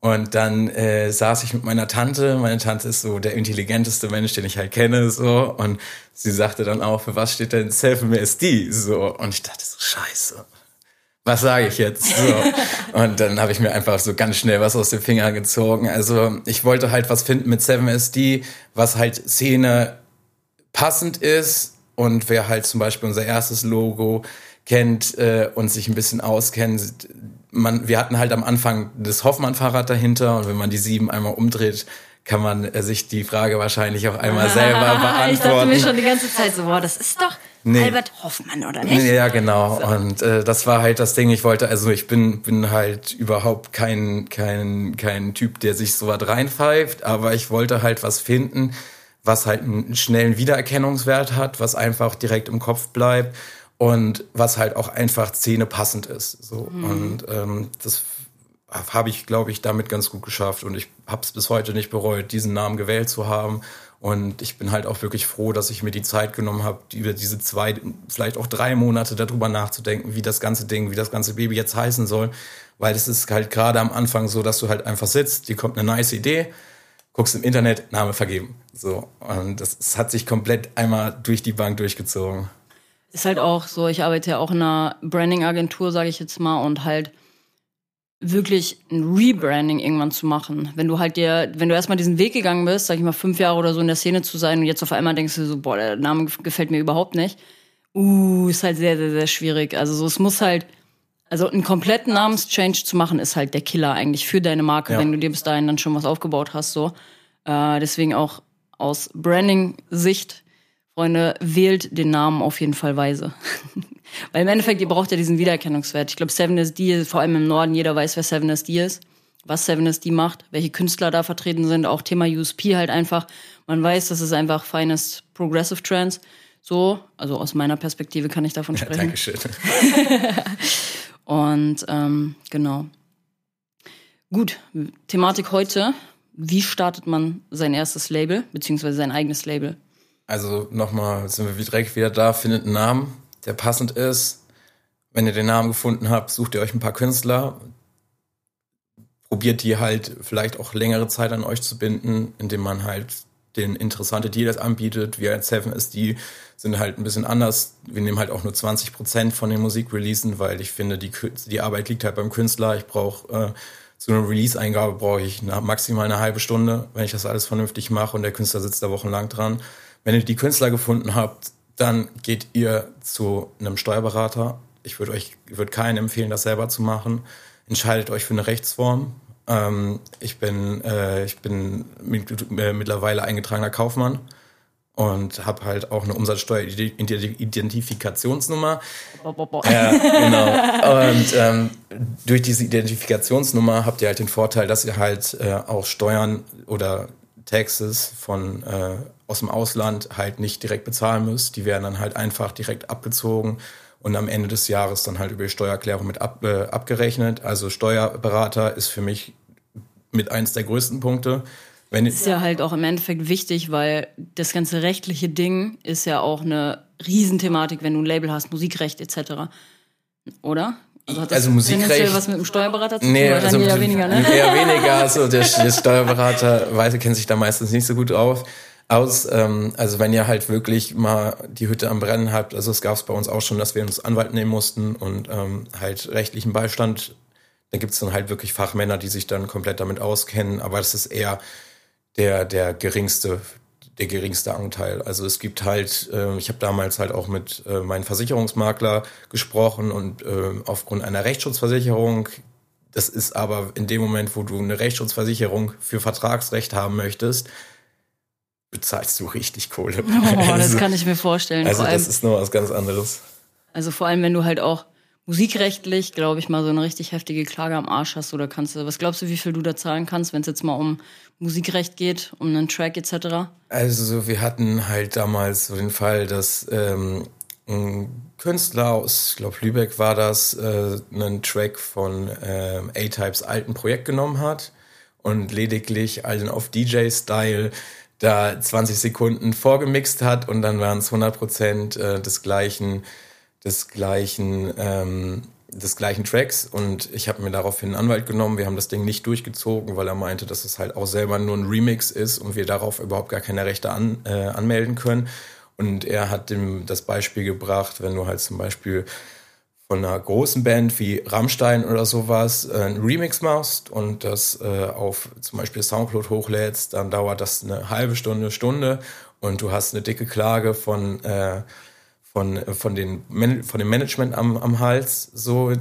Und dann äh, saß ich mit meiner Tante. Meine Tante ist so der intelligenteste Mensch, den ich halt kenne, so. Und sie sagte dann auch, für was steht denn 7SD? So. Und ich dachte so, scheiße was sage ich jetzt? So. <laughs> Und dann habe ich mir einfach so ganz schnell was aus den Fingern gezogen. Also ich wollte halt was finden mit 7SD, was halt Szene passend ist und wer halt zum Beispiel unser erstes Logo kennt äh, und sich ein bisschen auskennt. Man, wir hatten halt am Anfang das Hoffmann-Fahrrad dahinter und wenn man die sieben einmal umdreht, kann man äh, sich die Frage wahrscheinlich auch einmal <laughs> selber beantworten. Ich dachte mir schon die ganze Zeit so, boah, das ist doch nee. Albert Hoffmann, oder nicht? Ja, genau. So. Und äh, das war halt das Ding. Ich wollte, also ich bin, bin halt überhaupt kein, kein, kein Typ, der sich so was reinpfeift, aber ich wollte halt was finden, was halt einen schnellen Wiedererkennungswert hat, was einfach direkt im Kopf bleibt und was halt auch einfach zähnepassend ist. So. Mhm. Und ähm, das habe ich, glaube ich, damit ganz gut geschafft. Und ich habe es bis heute nicht bereut, diesen Namen gewählt zu haben. Und ich bin halt auch wirklich froh, dass ich mir die Zeit genommen habe, über diese zwei, vielleicht auch drei Monate darüber nachzudenken, wie das ganze Ding, wie das ganze Baby jetzt heißen soll. Weil es ist halt gerade am Anfang so, dass du halt einfach sitzt, dir kommt eine nice Idee, guckst im Internet, Name vergeben. So. Und das, das hat sich komplett einmal durch die Bank durchgezogen. Ist halt auch so, ich arbeite ja auch in einer Branding-Agentur, sage ich jetzt mal, und halt wirklich ein Rebranding irgendwann zu machen. Wenn du halt dir, wenn du erstmal diesen Weg gegangen bist, sag ich mal, fünf Jahre oder so in der Szene zu sein und jetzt auf einmal denkst du so, boah, der Name gefällt mir überhaupt nicht. Uh, ist halt sehr, sehr, sehr schwierig. Also so, es muss halt, also einen kompletten Namenschange zu machen, ist halt der Killer eigentlich für deine Marke, ja. wenn du dir bis dahin dann schon was aufgebaut hast, so. Äh, deswegen auch aus Branding-Sicht, Freunde, wählt den Namen auf jeden Fall weise. <laughs> Weil im Endeffekt, ihr braucht ja diesen Wiedererkennungswert. Ich glaube, 7SD, vor allem im Norden, jeder weiß, wer 7SD ist, was 7SD macht, welche Künstler da vertreten sind, auch Thema USP halt einfach. Man weiß, das ist einfach feines Progressive Trance. So, also aus meiner Perspektive kann ich davon sprechen. Ja, Dankeschön. <laughs> Und ähm, genau. Gut, Thematik heute. Wie startet man sein erstes Label, beziehungsweise sein eigenes Label? Also nochmal, sind wir direkt wieder da, findet einen Namen, der passend ist. Wenn ihr den Namen gefunden habt, sucht ihr euch ein paar Künstler, probiert die halt vielleicht auch längere Zeit an euch zu binden, indem man halt den interessante Deals anbietet. Wir als Seven ist die sind halt ein bisschen anders. Wir nehmen halt auch nur 20 Prozent von den Musikreleasen, weil ich finde, die, die Arbeit liegt halt beim Künstler. Ich brauche äh, zu einer Release-Eingabe brauche ich eine, maximal eine halbe Stunde, wenn ich das alles vernünftig mache und der Künstler sitzt da wochenlang dran. Wenn ihr die Künstler gefunden habt, dann geht ihr zu einem Steuerberater. Ich würde euch, würde keinen empfehlen, das selber zu machen. Entscheidet euch für eine Rechtsform. Ähm, ich bin, äh, ich bin mit, äh, mittlerweile eingetragener Kaufmann und habe halt auch eine Umsatzsteueridentifikationsnummer. <laughs> Ja, genau. Und ähm, durch diese Identifikationsnummer habt ihr halt den Vorteil, dass ihr halt äh, auch Steuern oder Taxes von äh, aus dem Ausland halt nicht direkt bezahlen müsst. Die werden dann halt einfach direkt abgezogen und am Ende des Jahres dann halt über die Steuererklärung mit ab, äh, abgerechnet. Also Steuerberater ist für mich mit eins der größten Punkte. Wenn ist ja halt auch im Endeffekt wichtig, weil das ganze rechtliche Ding ist ja auch eine Riesenthematik, wenn du ein Label hast, Musikrecht etc. Oder? Also, hat das also Musikrecht. was mit dem Steuerberater zu tun? Nee, also eher weniger, ne? Eher <laughs> weniger. Also der, der Steuerberater weiß, kennt sich da meistens nicht so gut auf aus. Ähm, also wenn ihr halt wirklich mal die Hütte am Brennen habt, also es gab es bei uns auch schon, dass wir uns Anwalt nehmen mussten und ähm, halt rechtlichen Beistand. Da gibt es dann halt wirklich Fachmänner, die sich dann komplett damit auskennen, aber das ist eher der, der geringste der geringste Anteil. Also es gibt halt, äh, ich habe damals halt auch mit äh, meinem Versicherungsmakler gesprochen und äh, aufgrund einer Rechtsschutzversicherung Das ist aber in dem Moment, wo du eine Rechtsschutzversicherung für Vertragsrecht haben möchtest, bezahlst du richtig Kohle. <laughs> Oh, das also, kann ich mir vorstellen. Also das ist noch was ganz anderes. Also vor allem, wenn du halt auch musikrechtlich, glaube ich, mal so eine richtig heftige Klage am Arsch hast oder kannst du, was glaubst du, wie viel du da zahlen kannst, wenn es jetzt mal um Musikrecht geht, um einen Track etc.? Also wir hatten halt damals so den Fall, dass ähm, ein Künstler aus, ich glaube Lübeck war das, äh, einen Track von äh, A-Types alten Projekt genommen hat und lediglich allen auf DJ-Style da 20 Sekunden vorgemixt hat und dann waren es 100 Prozent äh, des gleichen, des gleichen, ähm, des gleichen Tracks und ich habe mir daraufhin einen Anwalt genommen. Wir haben das Ding nicht durchgezogen, weil er meinte, dass es halt auch selber nur ein Remix ist und wir darauf überhaupt gar keine Rechte an, äh, anmelden können. Und er hat dem das Beispiel gebracht, wenn du halt zum Beispiel von einer großen Band wie Rammstein oder sowas äh, einen Remix machst und das äh, auf zum Beispiel Soundcloud hochlädst, dann dauert das eine halbe Stunde, Stunde und du hast eine dicke Klage von, äh, von, von, den, von dem Management am, am Hals. So,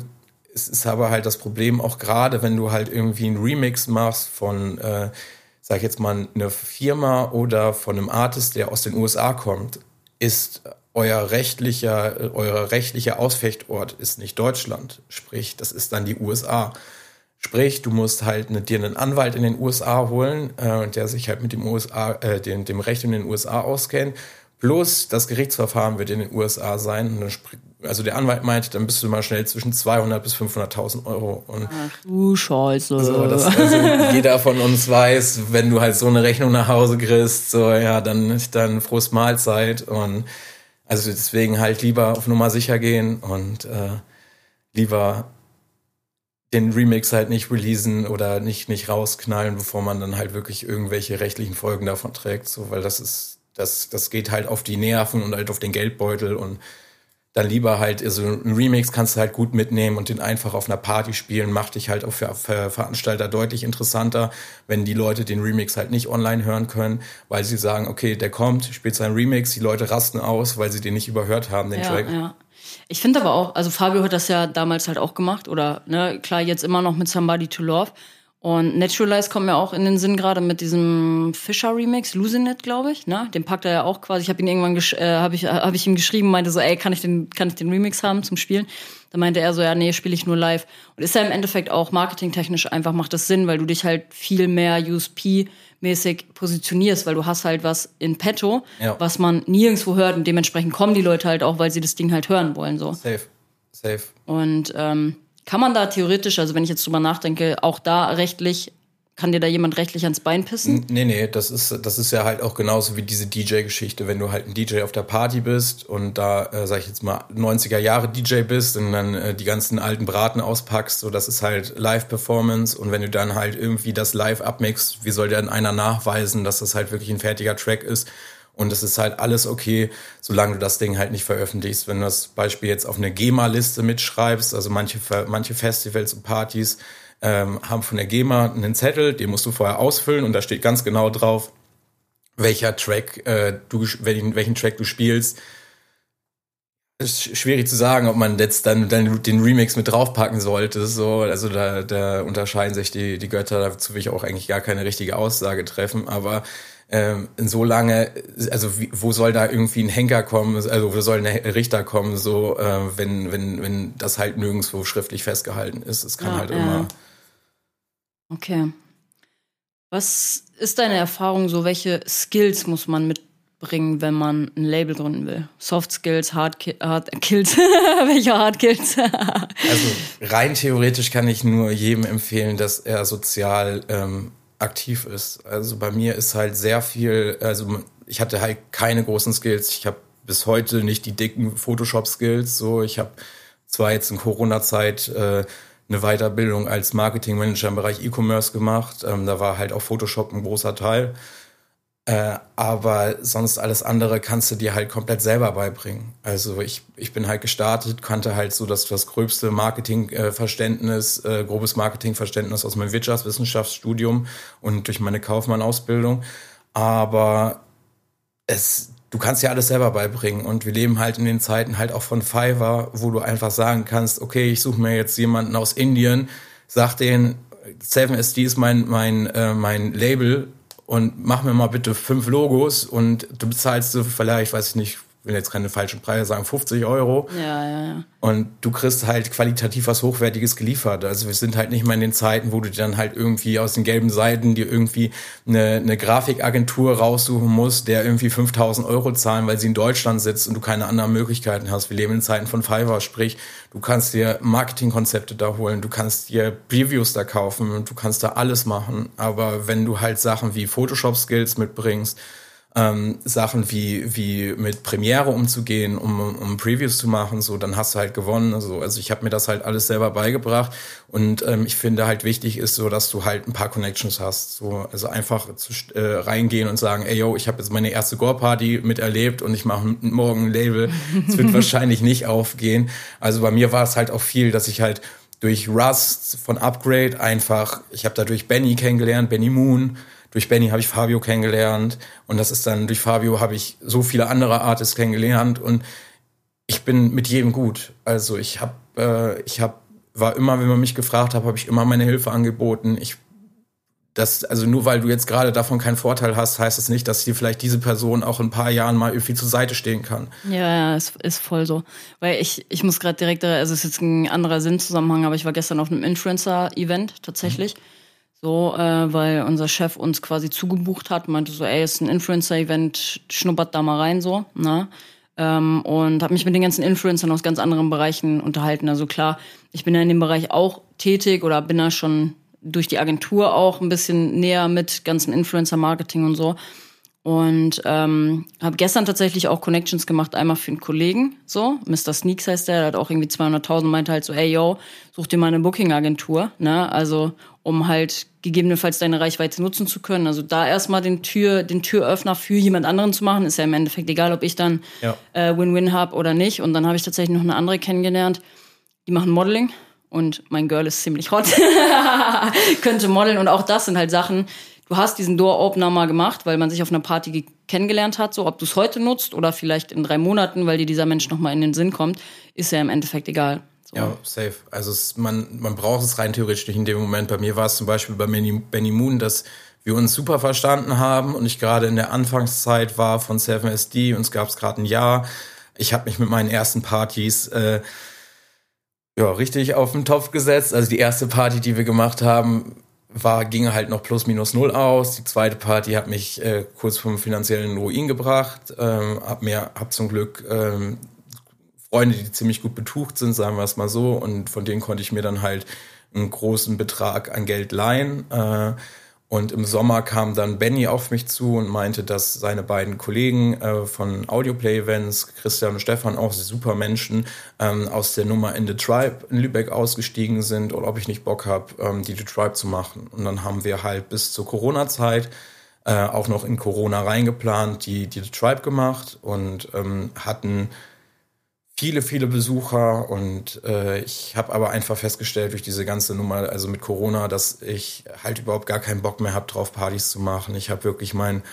es ist aber halt das Problem, auch gerade wenn du halt irgendwie einen Remix machst von, äh, sag ich jetzt mal, einer Firma oder von einem Artist, der aus den USA kommt, ist euer rechtlicher, euer rechtlicher Ausfechtort ist nicht Deutschland. Sprich, das ist dann die USA. Sprich, du musst halt eine, dir einen Anwalt in den USA holen, äh, der sich halt mit dem USA, äh, dem, dem Recht in den USA auskennt. Plus das Gerichtsverfahren wird in den USA sein. also der Anwalt meinte, dann bist du mal schnell zwischen 200 bis 500.000 Euro. Und Ach du Scheiße. So, das, also jeder von uns weiß, wenn du halt so eine Rechnung nach Hause kriegst, so ja, dann dann frohes Mahlzeit und also deswegen halt lieber auf Nummer sicher gehen und äh, lieber den Remix halt nicht releasen oder nicht, nicht rausknallen, bevor man dann halt wirklich irgendwelche rechtlichen Folgen davon trägt. So, weil das ist, das, das geht halt auf die Nerven und halt auf den Geldbeutel und dann lieber halt, also ein Remix kannst du halt gut mitnehmen und den einfach auf einer Party spielen, macht dich halt auch für, für Veranstalter deutlich interessanter, wenn die Leute den Remix halt nicht online hören können, weil sie sagen, okay, der kommt, spielt seinen Remix, die Leute rasten aus, weil sie den nicht überhört haben, den ja, Track. Ja. Ich finde aber auch, also Fabio hat das ja damals halt auch gemacht oder ne, klar jetzt immer noch mit Somebody to Love. Und Naturalize kommt mir auch in den Sinn gerade mit diesem Fischer Remix, Losing It, glaube ich. Ne? Den packt er ja auch quasi. Ich habe ihn irgendwann äh, habe ich hab ich ihm geschrieben, meinte so, ey, kann ich den kann ich den Remix haben zum Spielen? Da meinte er so, ja, nee, spiele ich nur live. Und ist ja im Endeffekt auch marketingtechnisch einfach macht das Sinn, weil du dich halt viel mehr USP mäßig positionierst, weil du hast halt was in petto, ja. was man nirgendwo hört und dementsprechend kommen die Leute halt auch, weil sie das Ding halt hören wollen so. Safe, safe. Und ähm, kann man da theoretisch, also wenn ich jetzt drüber nachdenke, auch da rechtlich, kann dir da jemand rechtlich ans Bein pissen? Nee, nee, das ist, das ist ja halt auch genauso wie diese DJ-Geschichte. Wenn du halt ein DJ auf der Party bist und da, äh, sag ich jetzt mal, 90er Jahre DJ bist und dann äh, die ganzen alten Braten auspackst, so das ist halt Live-Performance und wenn du dann halt irgendwie das live abmixst, wie soll denn einer nachweisen, dass das halt wirklich ein fertiger Track ist? Und es ist halt alles okay, solange du das Ding halt nicht veröffentlichst. Wenn du das Beispiel jetzt auf eine GEMA-Liste mitschreibst, also manche, manche Festivals und Partys ähm, haben von der GEMA einen Zettel, den musst du vorher ausfüllen und da steht ganz genau drauf, welcher Track äh, du, welchen, welchen Track du spielst. ist schwierig zu sagen, ob man jetzt dann, dann den Remix mit draufpacken sollte. So, also da, da unterscheiden sich die, die Götter, dazu will ich auch eigentlich gar keine richtige Aussage treffen, aber ähm, so lange, also wie, wo soll da irgendwie ein Henker kommen, also wo soll ein Richter kommen, so äh, wenn, wenn, wenn das halt nirgendwo schriftlich festgehalten ist. Es kann ja, halt ja. immer. Okay. Was ist deine Erfahrung so? Welche Skills muss man mitbringen, wenn man ein Label gründen will? Soft Skills, Hard, Ki hard Kills. <laughs> Welche Hard Kills? also rein theoretisch kann ich nur jedem empfehlen, dass er sozial ähm, aktiv ist. Also bei mir ist halt sehr viel, also ich hatte halt keine großen Skills. Ich habe bis heute nicht die dicken Photoshop-Skills. So, ich habe zwar jetzt in Corona-Zeit äh, eine Weiterbildung als Marketingmanager im Bereich E-Commerce gemacht. Ähm, da war halt auch Photoshop ein großer Teil. Äh, aber sonst alles andere kannst du dir halt komplett selber beibringen. Also ich, ich bin halt gestartet, kannte halt so das, das gröbste Marketingverständnis, äh, grobes Marketingverständnis aus meinem Wirtschaftswissenschaftsstudium und durch meine Kaufmann-Ausbildung. Aber es, du kannst ja alles selber beibringen. Und wir leben halt in den Zeiten halt auch von Fiverr, wo du einfach sagen kannst, okay, ich suche mir jetzt jemanden aus Indien, sag denen, 7SD ist mein, mein, äh, mein Label und mach mir mal bitte fünf Logos und du bezahlst so vielleicht, weiß ich nicht, will jetzt keine falschen Preise sagen, 50 Euro. Ja, ja, ja. Und du kriegst halt qualitativ was Hochwertiges geliefert. Also wir sind halt nicht mehr in den Zeiten, wo du dir dann halt irgendwie aus den gelben Seiten dir irgendwie eine, eine Grafikagentur raussuchen musst, der irgendwie 5000 Euro zahlen, weil sie in Deutschland sitzt und du keine anderen Möglichkeiten hast. Wir leben in Zeiten von Fiverr, sprich, du kannst dir Marketingkonzepte da holen, du kannst dir Previews da kaufen und du kannst da alles machen. Aber wenn du halt Sachen wie Photoshop-Skills mitbringst, ähm, Sachen wie, wie mit Premiere umzugehen, um, um Previews zu machen, so, dann hast du halt gewonnen. Also, also ich habe mir das halt alles selber beigebracht und ähm, ich finde halt wichtig ist so, dass du halt ein paar Connections hast. So, also einfach zu, äh, reingehen und sagen, ey yo, ich habe jetzt meine erste Gore-Party miterlebt und ich mache morgen ein Label. Es wird <laughs> wahrscheinlich nicht aufgehen. Also bei mir war es halt auch viel, dass ich halt durch Rust von Upgrade einfach, ich habe dadurch Benny kennengelernt, Benny Moon, durch Benny habe ich Fabio kennengelernt und das ist dann durch Fabio habe ich so viele andere Artists kennengelernt und ich bin mit jedem gut. Also ich habe, äh, ich habe, war immer, wenn man mich gefragt hat, habe ich immer meine Hilfe angeboten. Ich das, also nur weil du jetzt gerade davon keinen Vorteil hast, heißt es das nicht, dass dir vielleicht diese Person auch in ein paar Jahren mal irgendwie zur Seite stehen kann. Ja, ja, es ist voll so. Weil ich, ich muss gerade direkt, also es ist jetzt ein anderer Sinnzusammenhang, aber ich war gestern auf einem Influencer-Event tatsächlich. Mhm. So, äh, weil unser Chef uns quasi zugebucht hat, meinte so, ey, ist ein Influencer-Event, schnuppert da mal rein, so, ne? Ähm, und habe mich mit den ganzen Influencern aus ganz anderen Bereichen unterhalten. Also klar, ich bin ja in dem Bereich auch tätig oder bin da schon durch die Agentur auch ein bisschen näher mit ganzen Influencer-Marketing und so. Und ähm, habe gestern tatsächlich auch Connections gemacht, einmal für einen Kollegen, so, Mr. Sneaks heißt der, der hat auch irgendwie 200.000, meinte halt so, ey, yo, such dir mal eine Booking-Agentur, ne, also, um halt gegebenenfalls deine Reichweite nutzen zu können. Also da erstmal den Tür, den Türöffner für jemand anderen zu machen, ist ja im Endeffekt egal, ob ich dann ja. äh, Win-Win habe oder nicht. Und dann habe ich tatsächlich noch eine andere kennengelernt, die machen Modeling und mein Girl ist ziemlich hot, <laughs> könnte modeln und auch das sind halt Sachen, du hast diesen Door-Opener mal gemacht, weil man sich auf einer Party kennengelernt hat, so ob du es heute nutzt oder vielleicht in drei Monaten, weil dir dieser Mensch nochmal in den Sinn kommt, ist ja im Endeffekt egal. Ja, safe. Also es, man, man braucht es rein theoretisch nicht in dem Moment. Bei mir war es zum Beispiel bei Benny, Benny Moon, dass wir uns super verstanden haben und ich gerade in der Anfangszeit war von 7SD und es gab es gerade ein Jahr. Ich habe mich mit meinen ersten Partys äh, ja, richtig auf den Topf gesetzt. Also die erste Party, die wir gemacht haben, war, ging halt noch plus minus null aus. Die zweite Party hat mich äh, kurz vom finanziellen Ruin gebracht. Ähm, hab mir, hab zum Glück ähm, Freunde, die ziemlich gut betucht sind, sagen wir es mal so. Und von denen konnte ich mir dann halt einen großen Betrag an Geld leihen. Äh, und im Sommer kam dann Benny auf mich zu und meinte, dass seine beiden Kollegen äh, von Audioplay Events, Christian und Stefan, auch super Menschen, ähm, aus der Nummer In The Tribe in Lübeck ausgestiegen sind oder ob ich nicht Bock habe, ähm, die The Tribe zu machen. Und dann haben wir halt bis zur Corona-Zeit äh, auch noch in Corona reingeplant, die, die The Tribe gemacht und ähm, hatten viele, viele Besucher und äh, ich habe aber einfach festgestellt durch diese ganze Nummer, also mit Corona, dass ich halt überhaupt gar keinen Bock mehr habe, drauf Partys zu machen. Ich habe wirklich meinen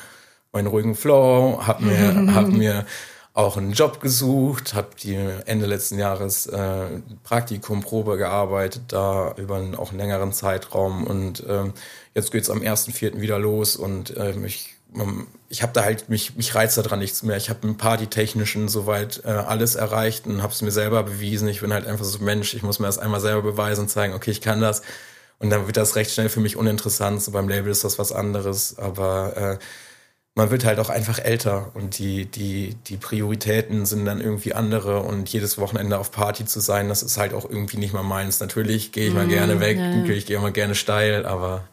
meinen ruhigen Flow, habe mir, <laughs> hab mir auch einen Job gesucht, habe die Ende letzten Jahres äh, Praktikum, Probe gearbeitet, da über einen, auch einen längeren Zeitraum und ähm, jetzt geht's am 1.4. wieder los und ähm, ich ich habe da halt mich mich reizt daran nichts mehr. Ich habe im Partytechnischen soweit äh, alles erreicht und habe es mir selber bewiesen. Ich bin halt einfach so Mensch. Ich muss mir das einmal selber beweisen und zeigen, okay, ich kann das. Und dann wird das recht schnell für mich uninteressant. So beim Label ist das was anderes, aber äh, man wird halt auch einfach älter und die die die Prioritäten sind dann irgendwie andere und jedes Wochenende auf Party zu sein, das ist halt auch irgendwie nicht mal meins. Natürlich gehe ich mal mm, gerne weg, ja. natürlich gehe ich mal gerne steil, aber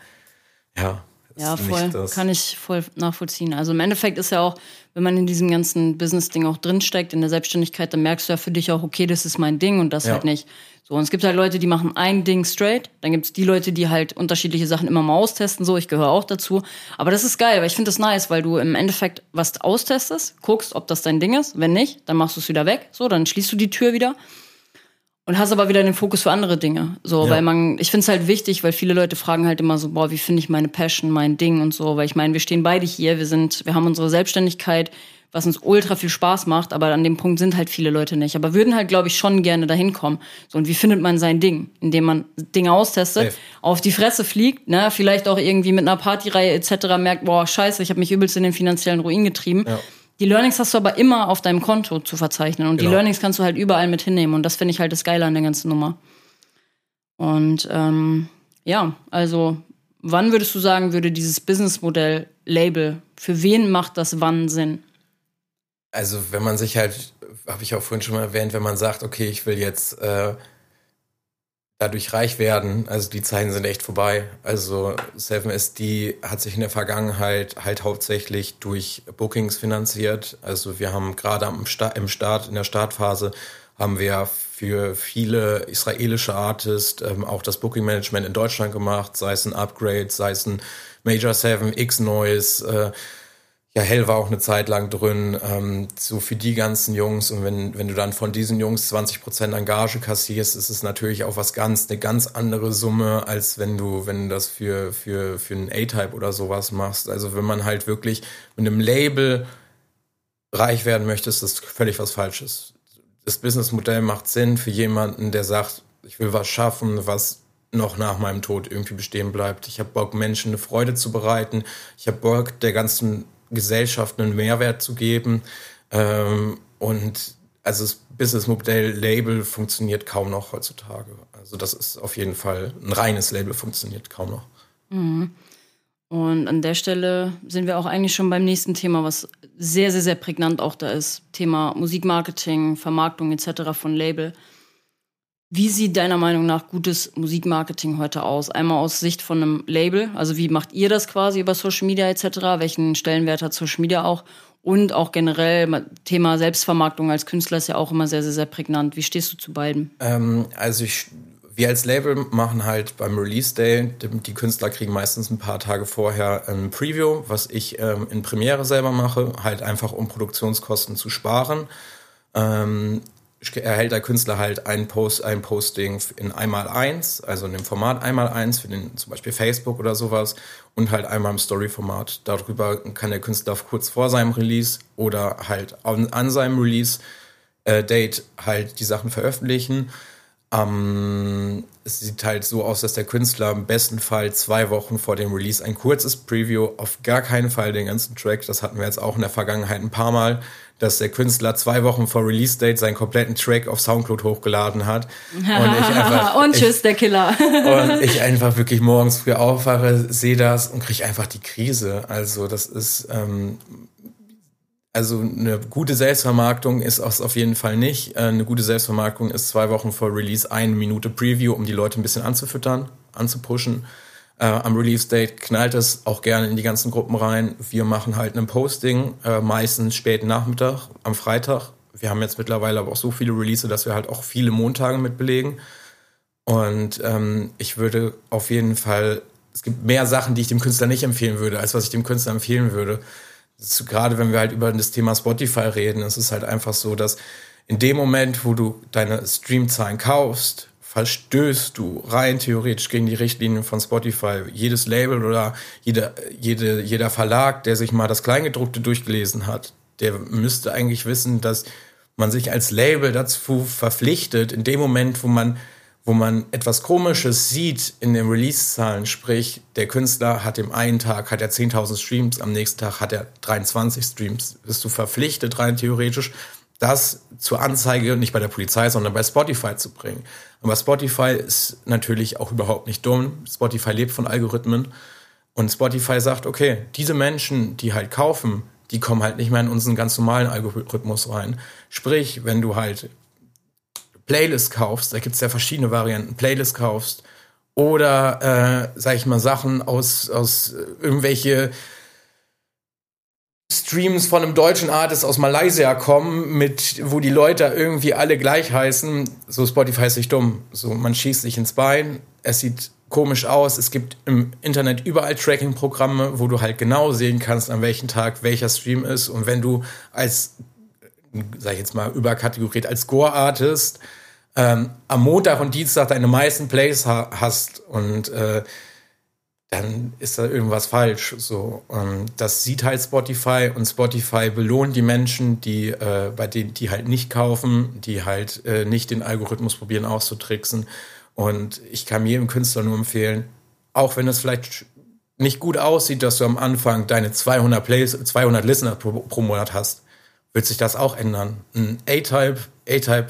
ja, ja, voll. Kann ich voll nachvollziehen. Also im Endeffekt ist ja auch, wenn man in diesem ganzen Business-Ding auch drinsteckt, in der Selbstständigkeit, dann merkst du ja für dich auch, okay, das ist mein Ding und das ja. halt nicht. So, und es gibt halt Leute, die machen ein Ding straight. Dann gibt es die Leute, die halt unterschiedliche Sachen immer mal austesten. So, ich gehöre auch dazu. Aber das ist geil, weil ich finde das nice, weil du im Endeffekt was austestest, guckst, ob das dein Ding ist. Wenn nicht, dann machst du es wieder weg. So, dann schließt du die Tür wieder und hast aber wieder den Fokus für andere Dinge. So, ja. weil man, ich finde es halt wichtig, weil viele Leute fragen halt immer so, boah, wie finde ich meine Passion, mein Ding und so, weil ich meine, wir stehen beide hier, wir sind, wir haben unsere Selbstständigkeit, was uns ultra viel Spaß macht, aber an dem Punkt sind halt viele Leute nicht. Aber würden halt, glaube ich, schon gerne dahin kommen. So, und wie findet man sein Ding? Indem man Dinge austestet, Safe. auf die Fresse fliegt, ne, vielleicht auch irgendwie mit einer Partyreihe etc. merkt, boah, scheiße, ich habe mich übelst in den finanziellen Ruin getrieben. Ja. Die Learnings hast du aber immer auf deinem Konto zu verzeichnen. Und genau. die Learnings kannst du halt überall mit hinnehmen. Und das finde ich halt das Geile an der ganzen Nummer. Und ähm, ja, also wann würdest du sagen, würde dieses Businessmodell Label, für wen macht das wann Sinn? Also wenn man sich halt, habe ich auch vorhin schon mal erwähnt, wenn man sagt, okay, ich will jetzt äh, dadurch reich werden, also die Zeiten sind echt vorbei. Also 7SD hat sich in der Vergangenheit halt hauptsächlich durch Bookings finanziert. Also wir haben gerade am Start, im Start, in der Startphase haben wir für viele israelische Artists ähm, auch das Booking Management in Deutschland gemacht, sei es ein Upgrade, sei es ein Major 7, X-Noise, äh, ja, Hell war auch eine Zeit lang drin, ähm, so für die ganzen Jungs. Und wenn, wenn du dann von diesen Jungs 20 Prozent Engage kassierst, ist es natürlich auch was ganz, eine ganz andere Summe, als wenn du, wenn du das für, für, für einen A-Type oder sowas machst. Also wenn man halt wirklich mit einem Label reich werden möchte, ist das völlig was Falsches. Das Businessmodell macht Sinn für jemanden, der sagt, ich will was schaffen, was noch nach meinem Tod irgendwie bestehen bleibt. Ich habe Bock, Menschen eine Freude zu bereiten. Ich habe Bock, der ganzen Gesellschaft einen Mehrwert zu geben. Ähm, und also das Businessmodell Label funktioniert kaum noch heutzutage. Also das ist auf jeden Fall ein reines Label funktioniert kaum noch. Mhm. Und an der Stelle sind wir auch eigentlich schon beim nächsten Thema, was sehr, sehr, sehr prägnant auch da ist. Thema Musikmarketing, Vermarktung etc. von Label. Wie sieht deiner Meinung nach gutes Musikmarketing heute aus? Einmal aus Sicht von einem Label, also wie macht ihr das quasi über Social Media etc.? Welchen Stellenwert hat Social Media auch? Und auch generell Thema Selbstvermarktung als Künstler ist ja auch immer sehr, sehr, sehr prägnant. Wie stehst du zu beiden? Ähm, also ich, wir als Label machen halt beim Release Day, die Künstler kriegen meistens ein paar Tage vorher ein Preview, was ich ähm, in Premiere selber mache, halt einfach um Produktionskosten zu sparen. Ähm, erhält der Künstler halt ein Post, ein Posting in einmal eins, also in dem Format einmal eins für den zum Beispiel Facebook oder sowas und halt einmal im Story-Format. Darüber kann der Künstler kurz vor seinem Release oder halt an, an seinem Release-Date äh, halt die Sachen veröffentlichen. Ähm, es sieht halt so aus, dass der Künstler im besten Fall zwei Wochen vor dem Release ein kurzes Preview, auf gar keinen Fall den ganzen Track, das hatten wir jetzt auch in der Vergangenheit ein paar Mal, dass der Künstler zwei Wochen vor Release Date seinen kompletten Track auf Soundcloud hochgeladen hat. Und, ich einfach, <laughs> und tschüss, ich, der Killer. <laughs> und ich einfach wirklich morgens früh aufwache, sehe das und kriege einfach die Krise. Also das ist, ähm, also eine gute Selbstvermarktung ist es auf jeden Fall nicht. Äh, eine gute Selbstvermarktung ist zwei Wochen vor Release eine Minute Preview, um die Leute ein bisschen anzufüttern, anzupushen. Äh, am Release-Date knallt es auch gerne in die ganzen Gruppen rein. Wir machen halt ein Posting, äh, meistens späten Nachmittag, am Freitag. Wir haben jetzt mittlerweile aber auch so viele Release, dass wir halt auch viele Montage mit belegen. Und ähm, ich würde auf jeden Fall, es gibt mehr Sachen, die ich dem Künstler nicht empfehlen würde, als was ich dem Künstler empfehlen würde. Ist, gerade wenn wir halt über das Thema Spotify reden, ist es halt einfach so, dass in dem Moment, wo du deine Streamzahlen kaufst, verstößt du rein theoretisch gegen die Richtlinien von Spotify. Jedes Label oder jeder, jede, jeder Verlag, der sich mal das Kleingedruckte durchgelesen hat, der müsste eigentlich wissen, dass man sich als Label dazu verpflichtet, in dem Moment, wo man, wo man etwas Komisches sieht in den Release-Zahlen, sprich, der Künstler hat im einen Tag hat er 10.000 Streams, am nächsten Tag hat er 23 Streams, bist du verpflichtet rein theoretisch, das zur Anzeige nicht bei der Polizei, sondern bei Spotify zu bringen. Aber Spotify ist natürlich auch überhaupt nicht dumm. Spotify lebt von Algorithmen. Und Spotify sagt, okay, diese Menschen, die halt kaufen, die kommen halt nicht mehr in unseren ganz normalen Algorithmus rein. Sprich, wenn du halt Playlists kaufst, da gibt es ja verschiedene Varianten, Playlists kaufst oder, äh, sag ich mal, Sachen aus, aus irgendwelche Streams von einem deutschen Artist aus Malaysia kommen, mit, wo die Leute irgendwie alle gleich heißen, so Spotify ist nicht dumm. So, man schießt sich ins Bein, es sieht komisch aus. Es gibt im Internet überall Tracking-Programme, wo du halt genau sehen kannst, an welchem Tag welcher Stream ist. Und wenn du als, sag ich jetzt mal, überkategoriert als Gore-Artist ähm, am Montag und Dienstag deine meisten Plays ha hast und äh, dann ist da irgendwas falsch. So, ähm, das sieht halt Spotify und Spotify belohnt die Menschen, die äh, bei denen die halt nicht kaufen, die halt äh, nicht den Algorithmus probieren auszutricksen. Und ich kann jedem Künstler nur empfehlen, auch wenn es vielleicht nicht gut aussieht, dass du am Anfang deine 200 Plays, 200 Listener pro, pro Monat hast, wird sich das auch ändern. Ein A-Type, A-Type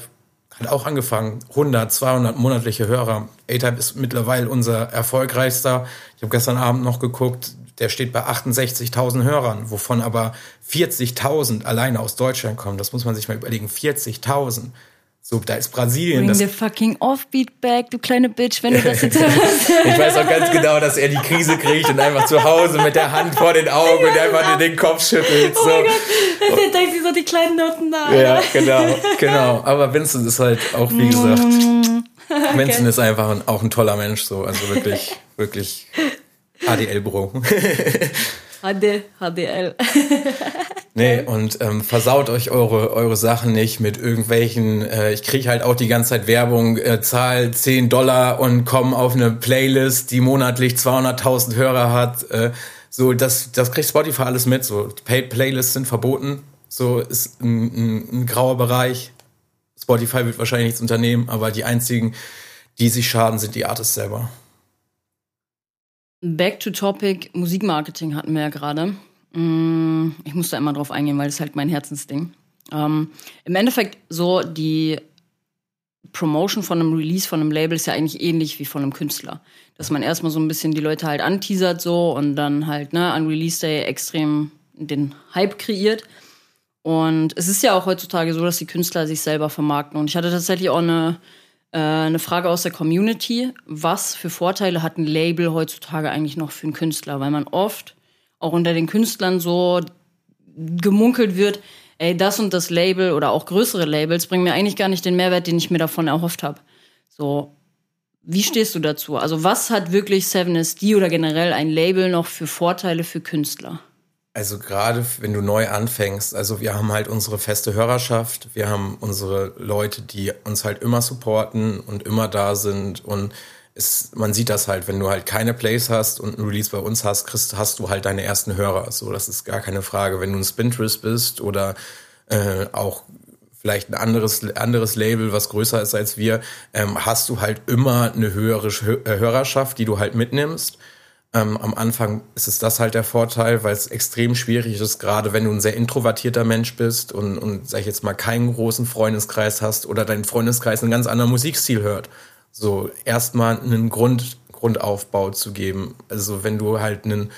hat auch angefangen, 100, 200 monatliche Hörer. A-Type ist mittlerweile unser erfolgreichster. Ich habe gestern Abend noch geguckt, der steht bei 68.000 Hörern, wovon aber 40.000 alleine aus Deutschland kommen. Das muss man sich mal überlegen. 40.000. So, da ist Brasilien. Bring the fucking Offbeat back, du kleine Bitch, wenn du das jetzt <laughs> hörst. ich weiß auch ganz genau, dass er die Krise kriegt und einfach zu Hause mit der Hand vor den Augen und einfach den Kopf schüttelt. Oh so. mein Gott, der denkt sich so die kleinen Noten da. Ja, genau, genau. Aber Vincent ist halt auch, wie gesagt, <laughs> okay. Vincent ist einfach ein, auch ein toller Mensch, so. Also wirklich, wirklich ADL-Bro. HD, HDL. Nee, und ähm, versaut euch eure, eure Sachen nicht mit irgendwelchen, äh, ich kriege halt auch die ganze Zeit Werbung, äh, zahl 10 Dollar und komm auf eine Playlist, die monatlich 200.000 Hörer hat. Äh, so, das, das kriegt Spotify alles mit. So, Paid Playlists sind verboten. So ist ein, ein, ein grauer Bereich. Spotify wird wahrscheinlich nichts unternehmen, aber die einzigen, die sich schaden, sind die Artists selber. Back to Topic, Musikmarketing hatten wir ja gerade. Mm, ich muss da immer drauf eingehen, weil das ist halt mein Herzensding. Ähm, Im Endeffekt so die Promotion von einem Release von einem Label ist ja eigentlich ähnlich wie von einem Künstler. Dass man erstmal so ein bisschen die Leute halt anteasert so und dann halt ne, an Release Day extrem den Hype kreiert. Und es ist ja auch heutzutage so, dass die Künstler sich selber vermarkten. Und ich hatte tatsächlich auch eine äh, eine Frage aus der Community. Was für Vorteile hat ein Label heutzutage eigentlich noch für einen Künstler? Weil man oft auch unter den Künstlern so gemunkelt wird, ey, das und das Label oder auch größere Labels bringen mir eigentlich gar nicht den Mehrwert, den ich mir davon erhofft habe. So, wie stehst du dazu? Also, was hat wirklich 7SD oder generell ein Label noch für Vorteile für Künstler? Also gerade wenn du neu anfängst, also wir haben halt unsere feste Hörerschaft, wir haben unsere Leute, die uns halt immer supporten und immer da sind und es, man sieht das halt, wenn du halt keine Plays hast und ein Release bei uns hast, kriegst, hast du halt deine ersten Hörer. So, das ist gar keine Frage. Wenn du ein Spinterest bist oder äh, auch vielleicht ein anderes, anderes Label, was größer ist als wir, ähm, hast du halt immer eine höhere Hörerschaft, die du halt mitnimmst. Ähm, am Anfang ist es das halt der Vorteil, weil es extrem schwierig ist, gerade wenn du ein sehr introvertierter Mensch bist und, und sag ich jetzt mal, keinen großen Freundeskreis hast oder dein Freundeskreis einen ganz anderen Musikstil hört. So erstmal einen Grund, Grundaufbau zu geben. Also wenn du halt einen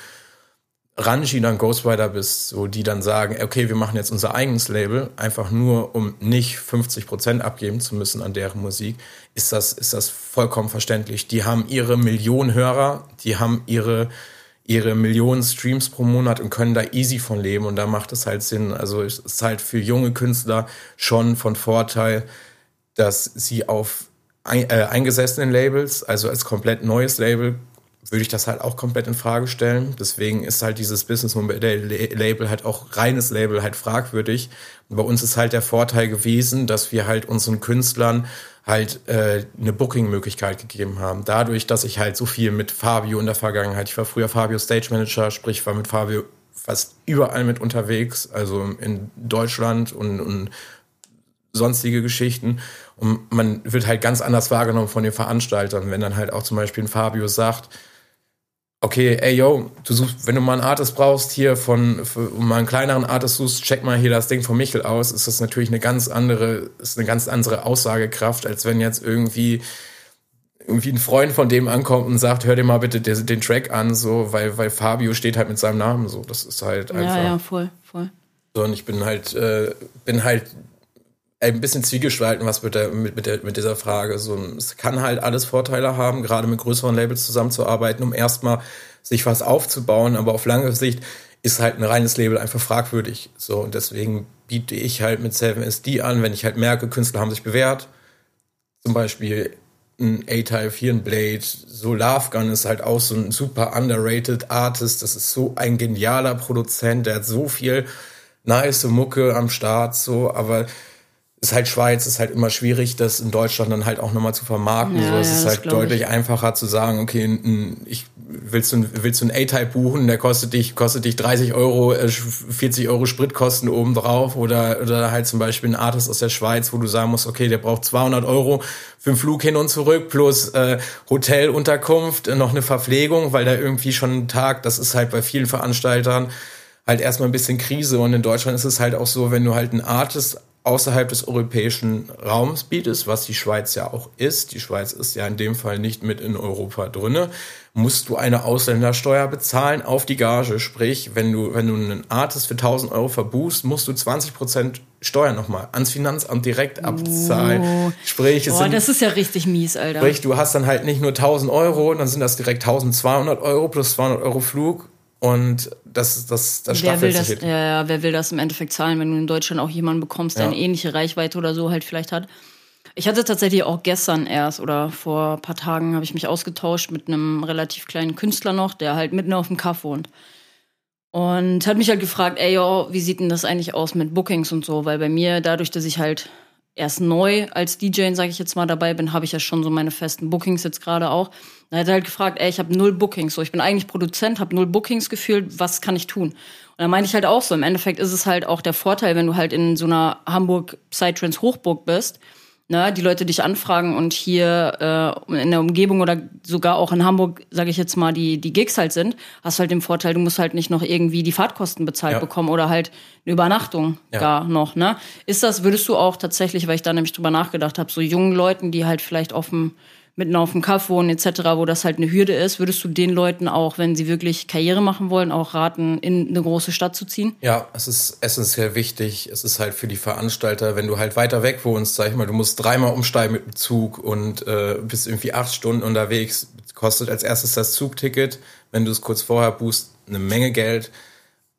Ranji dann Ghostwriter bist, so die dann sagen, okay, wir machen jetzt unser eigenes Label, einfach nur um nicht 50 Prozent abgeben zu müssen an deren Musik, ist das, ist das vollkommen verständlich. Die haben ihre Millionen Hörer, die haben ihre, ihre Millionen Streams pro Monat und können da easy von leben und da macht es halt Sinn. Also es ist halt für junge Künstler schon von Vorteil, dass sie auf ein, äh, eingesessenen Labels, also als komplett neues Label, würde ich das halt auch komplett in Frage stellen. Deswegen ist halt dieses Business-Label halt auch reines Label halt fragwürdig. Und bei uns ist halt der Vorteil gewesen, dass wir halt unseren Künstlern halt äh, eine Booking-Möglichkeit gegeben haben. Dadurch, dass ich halt so viel mit Fabio in der Vergangenheit, ich war früher Fabio Stage Manager, sprich war mit Fabio fast überall mit unterwegs, also in Deutschland und, und sonstige Geschichten. Und man wird halt ganz anders wahrgenommen von den Veranstaltern, wenn dann halt auch zum Beispiel ein Fabio sagt, okay, ey yo, du suchst, wenn du mal einen Artist brauchst hier von, für, mal einen kleineren Artist suchst, check mal hier das Ding von Michel aus, ist das natürlich eine ganz andere, ist eine ganz andere Aussagekraft, als wenn jetzt irgendwie irgendwie ein Freund von dem ankommt und sagt, hör dir mal bitte den, den Track an, so, weil, weil Fabio steht halt mit seinem Namen so. Das ist halt einfach. Ja, ja, voll, voll. So, und ich bin halt, äh, bin halt ein bisschen zwiegespalten, was mit, der, mit, mit, der, mit dieser Frage. So, es kann halt alles Vorteile haben, gerade mit größeren Labels zusammenzuarbeiten, um erstmal sich was aufzubauen, aber auf lange Sicht ist halt ein reines Label einfach fragwürdig. So, und deswegen biete ich halt mit 7SD an, wenn ich halt merke, Künstler haben sich bewährt. Zum Beispiel ein A-Type, hier ein Blade. So Love Gun ist halt auch so ein super underrated Artist. Das ist so ein genialer Produzent. Der hat so viel nice Mucke am Start, so, aber ist halt Schweiz, ist halt immer schwierig, das in Deutschland dann halt auch nochmal zu vermarkten. Ja, so, es ja, ist halt deutlich ich. einfacher zu sagen, okay, ich willst du, willst du einen A-Type buchen, der kostet dich, kostet dich 30 Euro, 40 äh, Euro Spritkosten obendrauf oder, oder halt zum Beispiel ein Artist aus der Schweiz, wo du sagen musst, okay, der braucht 200 Euro für den Flug hin und zurück plus äh, Hotelunterkunft, noch eine Verpflegung, weil da irgendwie schon ein Tag, das ist halt bei vielen Veranstaltern halt erstmal ein bisschen Krise und in Deutschland ist es halt auch so, wenn du halt ein Artist außerhalb des europäischen Raums bietest, was die Schweiz ja auch ist, die Schweiz ist ja in dem Fall nicht mit in Europa drinne, musst du eine Ausländersteuer bezahlen auf die Gage. Sprich, wenn du, wenn du einen Artist für 1000 Euro verbuchst, musst du 20 Prozent Steuer nochmal ans Finanzamt direkt abzahlen. Oh. Sprich, es Boah, sind, das ist ja richtig mies, Alter. Sprich, du hast dann halt nicht nur 1000 Euro, dann sind das direkt 1200 Euro plus 200 Euro Flug und das, das, das wer will das, ja, ja, wer will das im Endeffekt zahlen, wenn du in Deutschland auch jemanden bekommst, der ja. eine ähnliche Reichweite oder so halt vielleicht hat. Ich hatte tatsächlich auch gestern erst oder vor ein paar Tagen habe ich mich ausgetauscht mit einem relativ kleinen Künstler noch, der halt mitten auf dem Kaff wohnt. Und hat mich halt gefragt, ey, yo, wie sieht denn das eigentlich aus mit Bookings und so? Weil bei mir, dadurch, dass ich halt erst neu als DJ, sage ich jetzt mal, dabei bin, habe ich ja schon so meine festen Bookings jetzt gerade auch. Da hat er halt gefragt, ey, ich habe null Bookings, so ich bin eigentlich Produzent, habe null Bookings gefühlt, was kann ich tun? Und dann meine ich halt auch so, im Endeffekt ist es halt auch der Vorteil, wenn du halt in so einer Hamburg Psytrance Hochburg bist, ne, die Leute dich anfragen und hier äh, in der Umgebung oder sogar auch in Hamburg, sage ich jetzt mal, die die Gigs halt sind, hast halt den Vorteil, du musst halt nicht noch irgendwie die Fahrtkosten bezahlt ja. bekommen oder halt eine Übernachtung ja. gar noch. Ne? Ist das, würdest du auch tatsächlich, weil ich da nämlich drüber nachgedacht habe, so jungen Leuten, die halt vielleicht dem mitten auf dem Kaff wohnen etc., wo das halt eine Hürde ist, würdest du den Leuten auch, wenn sie wirklich Karriere machen wollen, auch raten, in eine große Stadt zu ziehen? Ja, es ist essentiell wichtig. Es ist halt für die Veranstalter, wenn du halt weiter weg wohnst, sag ich mal, du musst dreimal umsteigen mit dem Zug und äh, bist irgendwie acht Stunden unterwegs, kostet als erstes das Zugticket, wenn du es kurz vorher buchst, eine Menge Geld.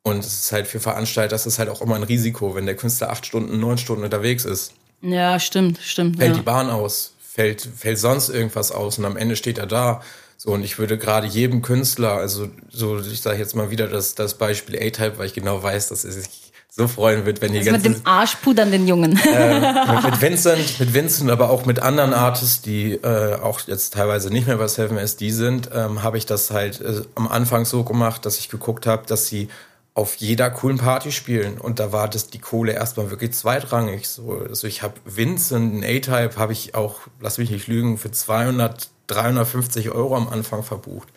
Und es ist halt für Veranstalter, das ist halt auch immer ein Risiko, wenn der Künstler acht Stunden, neun Stunden unterwegs ist. Ja, stimmt, stimmt. Fällt ja. die Bahn aus, fällt, fällt sonst irgendwas aus und am Ende steht er da. So, und ich würde gerade jedem Künstler, also so, ich sage jetzt mal wieder das, das Beispiel A-Type, weil ich genau weiß, dass er sich so freuen wird, wenn die also ganzen, mit dem Arschpudern den Jungen. Äh, mit, mit, Vincent, mit Vincent, aber auch mit anderen Artists, die äh, auch jetzt teilweise nicht mehr bei Seven SD sind, ähm, habe ich das halt äh, am Anfang so gemacht, dass ich geguckt habe, dass sie auf jeder coolen Party spielen. Und da war das die Kohle erstmal wirklich zweitrangig. So, also ich habe Vincent, ein A-Type, habe ich auch, lass mich nicht lügen, für 200, 350 Euro am Anfang verbucht.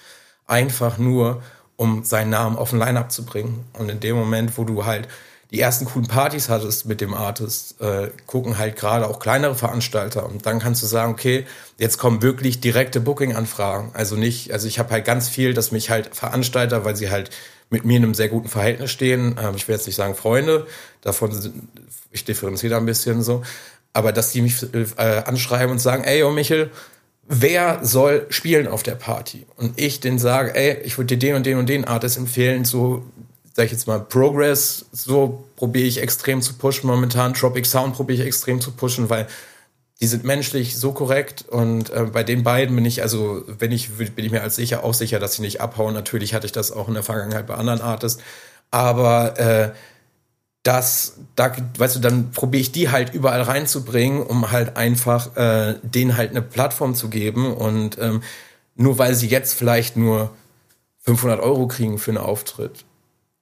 Einfach nur, um seinen Namen auf den Line-Up zu bringen. Und in dem Moment, wo du halt die ersten coolen Partys hattest mit dem Artist, äh, gucken halt gerade auch kleinere Veranstalter. Und dann kannst du sagen, okay, jetzt kommen wirklich direkte Booking-Anfragen. Also nicht, also ich habe halt ganz viel, dass mich halt Veranstalter, weil sie halt mit mir in einem sehr guten Verhältnis stehen. Ähm, ich will jetzt nicht sagen Freunde, davon sind, ich differenziere da ein bisschen so, aber dass die mich äh, anschreiben und sagen, ey, oh Michel, wer soll spielen auf der Party? Und ich den sage, ey, ich würde dir den und den und den Artist empfehlen, so, sag ich jetzt mal, Progress, so probiere ich extrem zu pushen momentan, Tropic Sound probiere ich extrem zu pushen, weil die sind menschlich so korrekt und äh, bei den beiden bin ich, also wenn ich, bin ich mir als sicher auch sicher, dass sie nicht abhauen. Natürlich hatte ich das auch in der Vergangenheit bei anderen Artists, aber äh, das, da, weißt du, dann probiere ich die halt überall reinzubringen, um halt einfach äh, denen halt eine Plattform zu geben und ähm, nur weil sie jetzt vielleicht nur 500 Euro kriegen für einen Auftritt,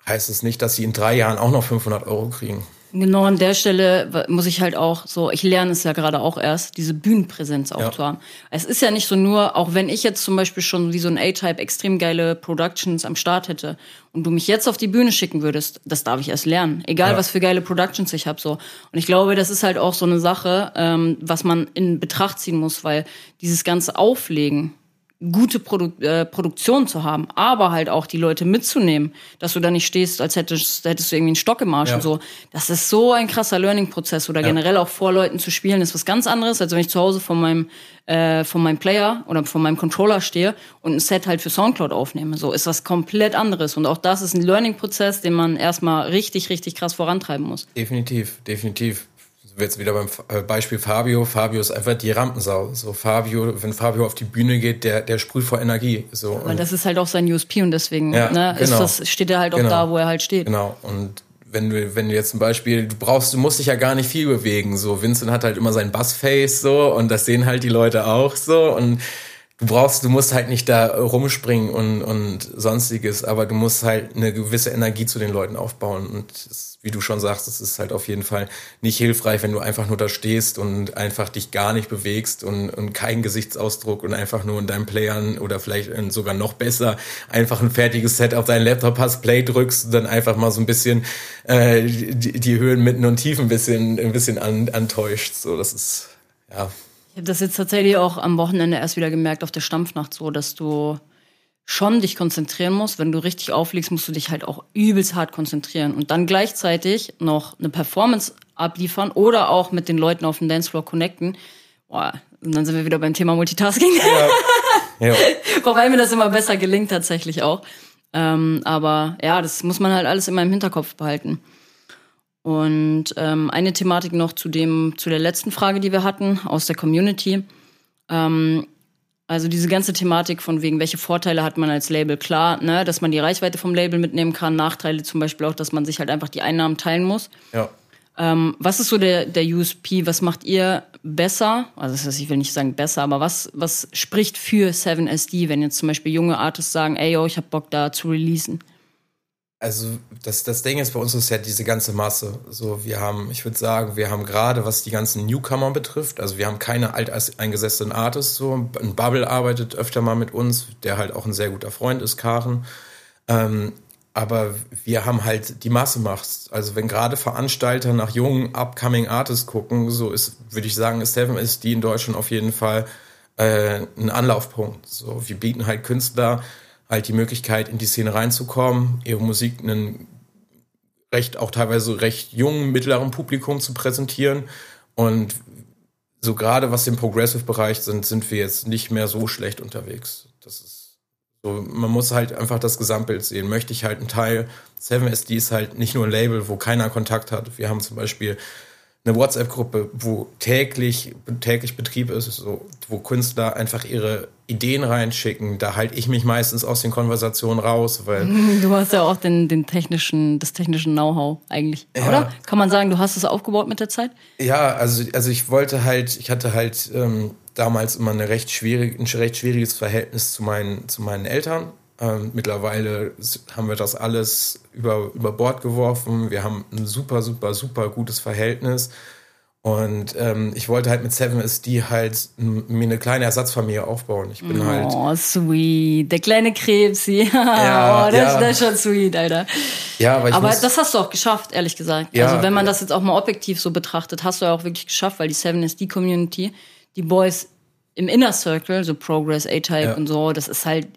heißt es nicht, dass sie in drei Jahren auch noch 500 Euro kriegen. Genau an der Stelle muss ich halt auch so, ich lerne es ja gerade auch erst, diese Bühnenpräsenz auch ja. zu haben. Es ist ja nicht so nur, auch wenn ich jetzt zum Beispiel schon wie so ein A-Type extrem geile Productions am Start hätte und du mich jetzt auf die Bühne schicken würdest, das darf ich erst lernen. Egal, ja. was für geile Productions ich habe so. Und ich glaube, das ist halt auch so eine Sache, ähm, was man in Betracht ziehen muss, weil dieses ganze Auflegen, gute Produ äh, Produktion zu haben, aber halt auch die Leute mitzunehmen, dass du da nicht stehst, als hättest, hättest du irgendwie einen Stock im Arsch ja. und so. Das ist so ein krasser Learning-Prozess oder ja. generell auch vor Leuten zu spielen, ist was ganz anderes, als wenn ich zu Hause von meinem, äh, von meinem Player oder von meinem Controller stehe und ein Set halt für Soundcloud aufnehme. So ist was komplett anderes. Und auch das ist ein Learning-Prozess, den man erstmal richtig, richtig krass vorantreiben muss. Definitiv, definitiv jetzt wieder beim äh, Beispiel Fabio. Fabio ist einfach die Rampensau. So Fabio, wenn Fabio auf die Bühne geht, der, der sprüht vor Energie. So. Aber das ist halt auch sein USP und deswegen ja, ne, genau. ist das, steht er halt auch genau. da, wo er halt steht. Genau. Und wenn du, wenn du jetzt zum Beispiel, du brauchst, du musst dich ja gar nicht viel bewegen. So, Vincent hat halt immer sein Bassface so und das sehen halt die Leute auch so und du brauchst, du musst halt nicht da rumspringen und, und sonstiges, aber du musst halt eine gewisse Energie zu den Leuten aufbauen. Und das, wie du schon sagst, es ist halt auf jeden Fall nicht hilfreich, wenn du einfach nur da stehst und einfach dich gar nicht bewegst und, und keinen Gesichtsausdruck und einfach nur in deinen Playern oder vielleicht sogar noch besser einfach ein fertiges Set auf deinen Laptop hast, Play drückst und dann einfach mal so ein bisschen äh, die, die Höhen, Mitten und Tiefen ein bisschen, ein bisschen an, antäuscht. So, das ist, ja. Ich habe das jetzt tatsächlich auch am Wochenende erst wieder gemerkt auf der Stampfnacht so, dass du schon dich konzentrieren musst. Wenn du richtig auflegst, musst du dich halt auch übelst hart konzentrieren und dann gleichzeitig noch eine Performance abliefern oder auch mit den Leuten auf dem Dancefloor connecten. Boah, und dann sind wir wieder beim Thema Multitasking. Ja. <laughs> ja. Wobei mir das immer besser gelingt tatsächlich auch. Ähm, aber ja, das muss man halt alles immer im Hinterkopf behalten. Und ähm, eine Thematik noch zu dem, zu der letzten Frage, die wir hatten aus der Community. Ähm, also diese ganze Thematik von wegen, welche Vorteile hat man als Label, klar, ne, dass man die Reichweite vom Label mitnehmen kann, Nachteile zum Beispiel auch, dass man sich halt einfach die Einnahmen teilen muss. Ja. Ähm, was ist so der, der USP? Was macht ihr besser? Also das heißt, ich will nicht sagen besser, aber was, was spricht für 7SD, wenn jetzt zum Beispiel junge Artists sagen, ey yo, ich hab Bock da zu releasen? Also das, das Ding ist bei uns ist ja diese ganze Masse. So, wir haben, ich würde sagen, wir haben gerade, was die ganzen Newcomer betrifft, also wir haben keine alteingesessenen Artists. So, ein Bubble arbeitet öfter mal mit uns, der halt auch ein sehr guter Freund ist, Karen. Ähm, aber wir haben halt die Masse macht's. Also wenn gerade Veranstalter nach jungen upcoming Artists gucken, so ist, würde ich sagen, ist Seven ist die in Deutschland auf jeden Fall äh, ein Anlaufpunkt. So, wir bieten halt Künstler halt die Möglichkeit, in die Szene reinzukommen, ihre Musik einen recht, auch teilweise recht jungen, mittleren Publikum zu präsentieren. Und so gerade was den Progressive-Bereich sind, sind wir jetzt nicht mehr so schlecht unterwegs. Das ist so, man muss halt einfach das Gesamtbild sehen. Möchte ich halt einen Teil, 7SD ist halt nicht nur ein Label, wo keiner Kontakt hat. Wir haben zum Beispiel eine WhatsApp-Gruppe, wo täglich, täglich Betrieb ist, so, wo Künstler einfach ihre Ideen reinschicken. Da halte ich mich meistens aus den Konversationen raus, weil. <laughs> Du hast ja auch den, den technischen, das technische Know-how eigentlich, ja. oder? Kann man sagen, du hast es aufgebaut mit der Zeit? Ja, also, also ich wollte halt, ich hatte halt ähm, damals immer eine recht schwierig, ein recht schwieriges Verhältnis zu meinen, zu meinen Eltern. Ähm, mittlerweile haben wir das alles über, über Bord geworfen. Wir haben ein super, super, super gutes Verhältnis. Und ähm, ich wollte halt mit Seven SD halt mir eine kleine Ersatzfamilie aufbauen. Ich bin oh, halt. Oh, sweet. Der kleine Krebs, ja. <laughs> ja oh, das, ja. das ist schon sweet, Alter. Ja, aber ich Aber das hast du auch geschafft, ehrlich gesagt. Ja, also, wenn man das jetzt auch mal objektiv so betrachtet, hast du ja auch wirklich geschafft, weil die Seven SD Community, die Boys im Inner Circle, so Progress, A-Type ja. und so, das ist halt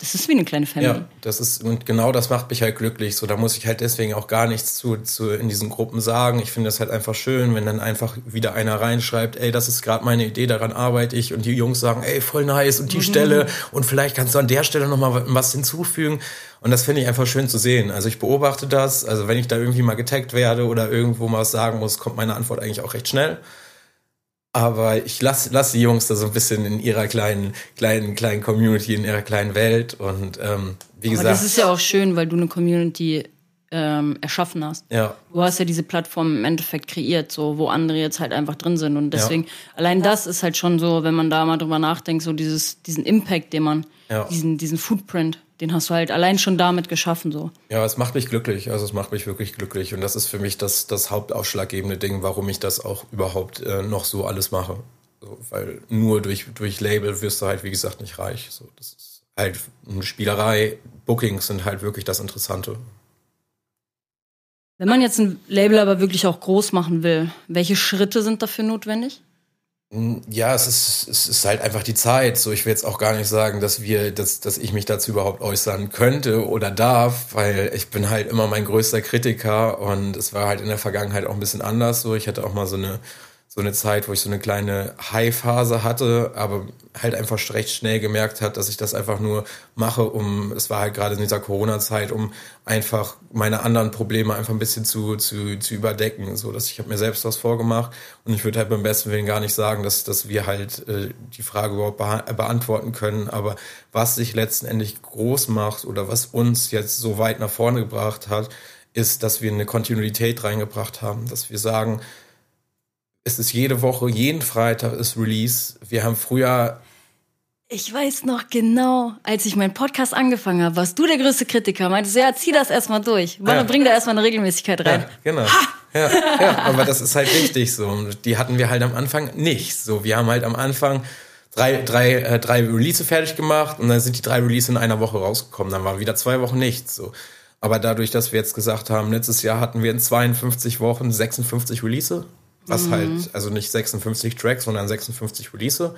das ist wie eine kleine Family. Ja, das ist, und genau das macht mich halt glücklich. So, da muss ich halt deswegen auch gar nichts zu, zu in diesen Gruppen sagen. Ich finde das halt einfach schön, wenn dann einfach wieder einer reinschreibt, ey, das ist gerade meine Idee, daran arbeite ich. Und die Jungs sagen, ey, voll nice und die mhm. Stelle und vielleicht kannst du an der Stelle nochmal was hinzufügen. Und das finde ich einfach schön zu sehen. Also ich beobachte das. Also wenn ich da irgendwie mal getaggt werde oder irgendwo mal was sagen muss, kommt meine Antwort eigentlich auch recht schnell. Aber ich lasse lass die Jungs da so ein bisschen in ihrer kleinen, kleinen, kleinen Community, in ihrer kleinen Welt. Und ähm, wie gesagt. Aber das ist ja auch schön, weil du eine Community ähm, erschaffen hast. Ja. Du hast ja diese Plattform im Endeffekt kreiert, so wo andere jetzt halt einfach drin sind. Und deswegen, ja. allein das ist halt schon so, wenn man da mal drüber nachdenkt, so dieses, diesen Impact, den man, ja. diesen, diesen Footprint, den hast du halt allein schon damit geschaffen. so. Ja, es macht mich glücklich. Also es macht mich wirklich glücklich. Und das ist für mich das, das hauptausschlaggebende Ding, warum ich das auch überhaupt äh, noch so alles mache. So, weil nur durch, durch Label wirst du halt, wie gesagt, nicht reich. So, das ist halt eine Spielerei. Bookings sind halt wirklich das Interessante. Wenn man jetzt ein Label aber wirklich auch groß machen will, welche Schritte sind dafür notwendig? Hm, ja, es ist, es ist halt einfach die Zeit. So, ich will jetzt auch gar nicht sagen, dass wir, dass, dass ich mich dazu überhaupt äußern könnte oder darf, weil ich bin halt immer mein größter Kritiker und es war halt in der Vergangenheit auch ein bisschen anders. So, ich hatte auch mal so eine so eine Zeit, wo ich so eine kleine High-Phase hatte, aber halt einfach recht schnell gemerkt hat, dass ich das einfach nur mache, um, es war halt gerade in dieser Corona-Zeit, um einfach meine anderen Probleme einfach ein bisschen zu, zu, zu überdecken. So, dass ich habe mir selbst was vorgemacht und ich würde halt beim besten Willen gar nicht sagen, dass, dass wir halt äh, die Frage überhaupt be beantworten können. Aber was sich letztendlich groß macht oder was uns jetzt so weit nach vorne gebracht hat, ist, dass wir eine Kontinuität reingebracht haben, dass wir sagen, es ist jede Woche, jeden Freitag ist Release. Wir haben früher Ich weiß noch genau, als ich meinen Podcast angefangen habe, warst du der größte Kritiker. Meintest du, ja, zieh das erstmal durch. Ja. Bring da erstmal eine Regelmäßigkeit rein. Ja, genau. Ja, ja, aber das ist halt wichtig so. Und die hatten wir halt am Anfang nicht. So, wir haben halt am Anfang drei, drei, äh, drei Release fertig gemacht und dann sind die drei Release in einer Woche rausgekommen. Dann waren wieder zwei Wochen nichts. So. Aber dadurch, dass wir jetzt gesagt haben, letztes Jahr hatten wir in 52 Wochen 56 Release, was mhm. halt, also nicht 56 Tracks, sondern 56 Release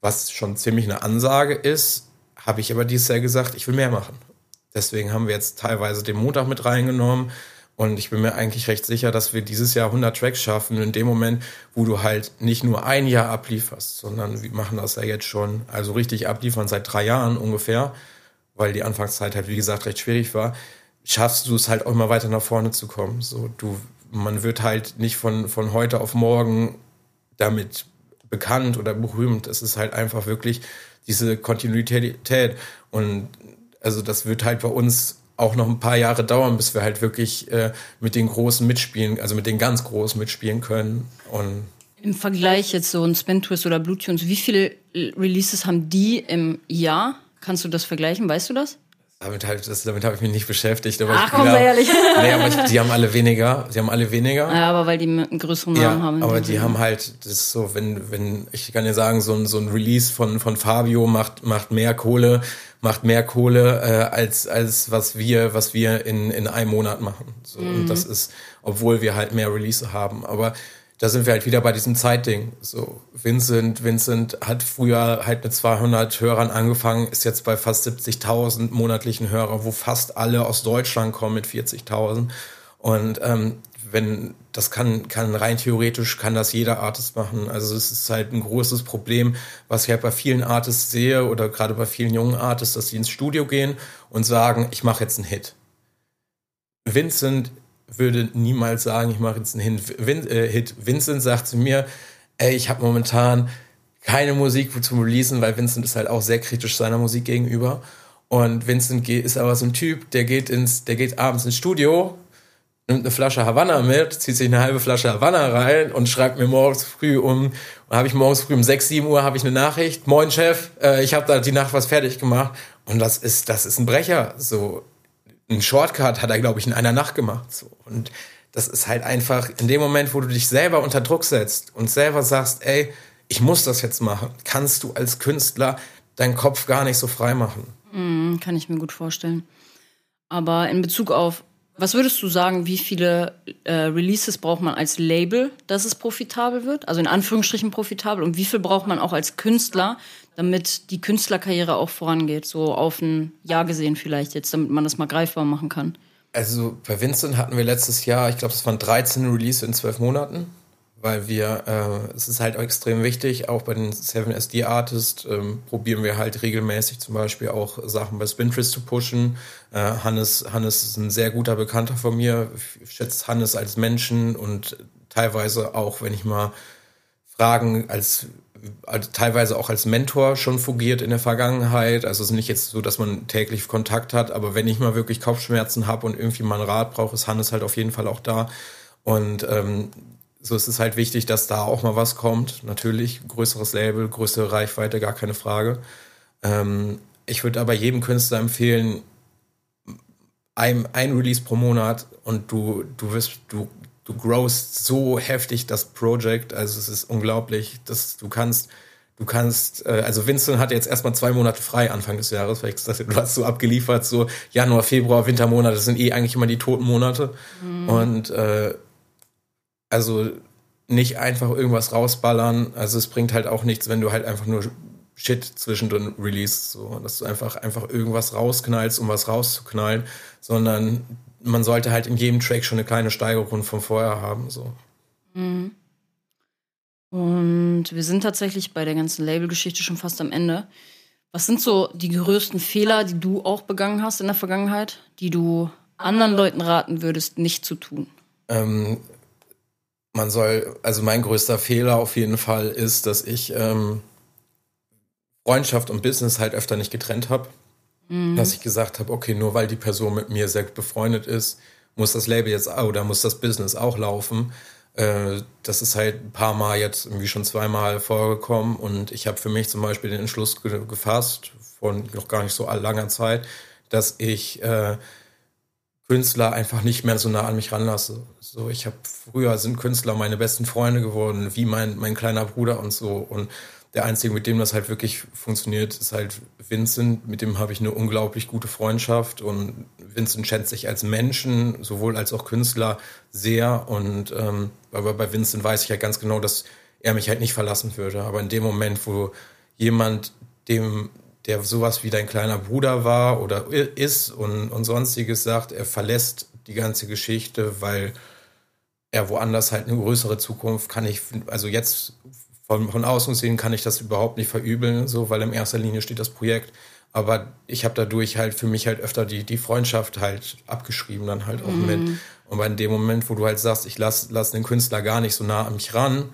was schon ziemlich eine Ansage ist, habe ich aber dieses Jahr gesagt, ich will mehr machen. Deswegen haben wir jetzt teilweise den Montag mit reingenommen. Und ich bin mir eigentlich recht sicher, dass wir dieses Jahr 100 Tracks schaffen. In dem Moment, wo du halt nicht nur ein Jahr ablieferst, sondern wir machen das ja jetzt schon, also richtig abliefern seit drei Jahren ungefähr, weil die Anfangszeit halt, wie gesagt, recht schwierig war, schaffst du es halt auch immer weiter nach vorne zu kommen. So, du, man wird halt nicht von, von heute auf morgen damit bekannt oder berühmt. Es ist halt einfach wirklich diese Kontinuität. Und also das wird halt bei uns auch noch ein paar Jahre dauern, bis wir halt wirklich äh, mit den Großen mitspielen, also mit den ganz Großen mitspielen können. Und Im Vergleich jetzt so ein Spin Twist oder Blue Tunes, wie viele Releases haben die im Jahr? Kannst du das vergleichen? Weißt du das? Damit, halt, das, damit habe ich mich nicht beschäftigt. Aber Ach, komm, sei ehrlich. <laughs> Nee, aber ich, die haben alle weniger. Die haben alle weniger. Ja, aber weil die einen größeren Namen ja, haben. Aber die haben halt, das ist so, wenn, wenn, ich kann dir sagen, so ein, so ein Release von, von Fabio macht, macht mehr Kohle, macht mehr Kohle, äh, als, als was wir, was wir in, in einem Monat machen. So, mhm. Und das ist, obwohl wir halt mehr Release haben. Aber da sind wir halt wieder bei diesem Zeitding. So, Vincent, Vincent hat früher halt mit 200 Hörern angefangen, ist jetzt bei fast 70.000 monatlichen Hörern, wo fast alle aus Deutschland kommen mit 40.000. Und ähm, wenn das kann, kann rein theoretisch kann das jeder Artist machen. Also es ist halt ein großes Problem, was ich halt bei vielen Artists sehe oder gerade bei vielen jungen Artists, dass sie ins Studio gehen und sagen, ich mache jetzt einen Hit. Vincent würde niemals sagen, ich mache jetzt einen äh, Hit. Vincent sagt zu mir, ey, ich habe momentan keine Musik zum Releasen, weil Vincent ist halt auch sehr kritisch seiner Musik gegenüber. Und Vincent ist aber so ein Typ, der geht ins, der geht abends ins Studio, nimmt eine Flasche Havanna mit, zieht sich eine halbe Flasche Havanna rein und schreibt mir morgens früh um, habe ich morgens früh um 6, 7 Uhr habe ich eine Nachricht, moin Chef, äh, ich habe da die Nacht was fertig gemacht. Und das ist, das ist ein Brecher. So, einen Shortcut hat er, glaube ich, in einer Nacht gemacht. So. Und das ist halt einfach in dem Moment, wo du dich selber unter Druck setzt und selber sagst, ey, ich muss das jetzt machen, kannst du als Künstler deinen Kopf gar nicht so frei machen. Mm, kann ich mir gut vorstellen. Aber in Bezug auf was würdest du sagen, wie viele äh, Releases braucht man als Label, dass es profitabel wird? Also in Anführungsstrichen profitabel. Und wie viel braucht man auch als Künstler, damit die Künstlerkarriere auch vorangeht? So auf ein Jahr gesehen vielleicht jetzt, damit man das mal greifbar machen kann. Also bei Vincent hatten wir letztes Jahr, ich glaube, es waren 13 Releases in 12 Monaten weil wir, äh, es ist halt extrem wichtig, auch bei den 7SD Artists ähm, probieren wir halt regelmäßig zum Beispiel auch Sachen bei Spintress zu pushen. Äh, Hannes, Hannes ist ein sehr guter Bekannter von mir, ich schätze Hannes als Menschen und teilweise auch, wenn ich mal Fragen als also teilweise auch als Mentor schon fungiert in der Vergangenheit. Also es ist nicht jetzt so, dass man täglich Kontakt hat, aber wenn ich mal wirklich Kopfschmerzen habe und irgendwie mal einen Rat brauche, ist Hannes halt auf jeden Fall auch da. Und ähm, so ist es halt wichtig, dass da auch mal was kommt. Natürlich, größeres Label, größere Reichweite, gar keine Frage. Ähm, ich würde aber jedem Künstler empfehlen, ein, ein Release pro Monat und du, du wirst, du, du growst so heftig das Project. Also es ist unglaublich, dass du kannst, du kannst, äh, also Vincent hat jetzt erstmal zwei Monate frei Anfang des Jahres, weil ich gesagt du hast so abgeliefert, so Januar, Februar, Wintermonate, das sind eh eigentlich immer die toten Monate. Mhm. Und äh, also nicht einfach irgendwas rausballern. Also es bringt halt auch nichts, wenn du halt einfach nur Shit zwischendrin release, so, dass du einfach, einfach irgendwas rausknallst, um was rauszuknallen, sondern man sollte halt in jedem Track schon eine kleine Steigerung von vorher haben, so. Mhm. Und wir sind tatsächlich bei der ganzen Label-Geschichte schon fast am Ende. Was sind so die größten Fehler, die du auch begangen hast in der Vergangenheit, die du anderen Leuten raten würdest, nicht zu tun? Ähm, man soll, also mein größter Fehler auf jeden Fall ist, dass ich ähm, Freundschaft und Business halt öfter nicht getrennt habe. Mhm. Dass ich gesagt habe, okay, nur weil die Person mit mir sehr befreundet ist, muss das Label jetzt oder muss das Business auch laufen. Äh, das ist halt ein paar Mal jetzt irgendwie schon zweimal vorgekommen und ich habe für mich zum Beispiel den Entschluss ge gefasst, von noch gar nicht so langer Zeit, dass ich äh, Künstler einfach nicht mehr so nah an mich ranlasse. So, ich habe früher sind Künstler meine besten Freunde geworden, wie mein, mein kleiner Bruder und so. Und der Einzige, mit dem das halt wirklich funktioniert, ist halt Vincent. Mit dem habe ich eine unglaublich gute Freundschaft und Vincent schätzt sich als Menschen, sowohl als auch Künstler sehr. Und ähm, aber bei Vincent weiß ich halt ganz genau, dass er mich halt nicht verlassen würde. Aber in dem Moment, wo jemand dem der sowas wie dein kleiner Bruder war oder ist und, und sonstiges sagt, er verlässt die ganze Geschichte, weil er woanders halt eine größere Zukunft kann ich, also jetzt von, von außen sehen kann ich das überhaupt nicht verübeln, so, weil in erster Linie steht das Projekt. Aber ich habe dadurch halt für mich halt öfter die, die Freundschaft halt abgeschrieben, dann halt auch mhm. mit. Und bei dem Moment, wo du halt sagst, ich lass, lass den Künstler gar nicht so nah an mich ran,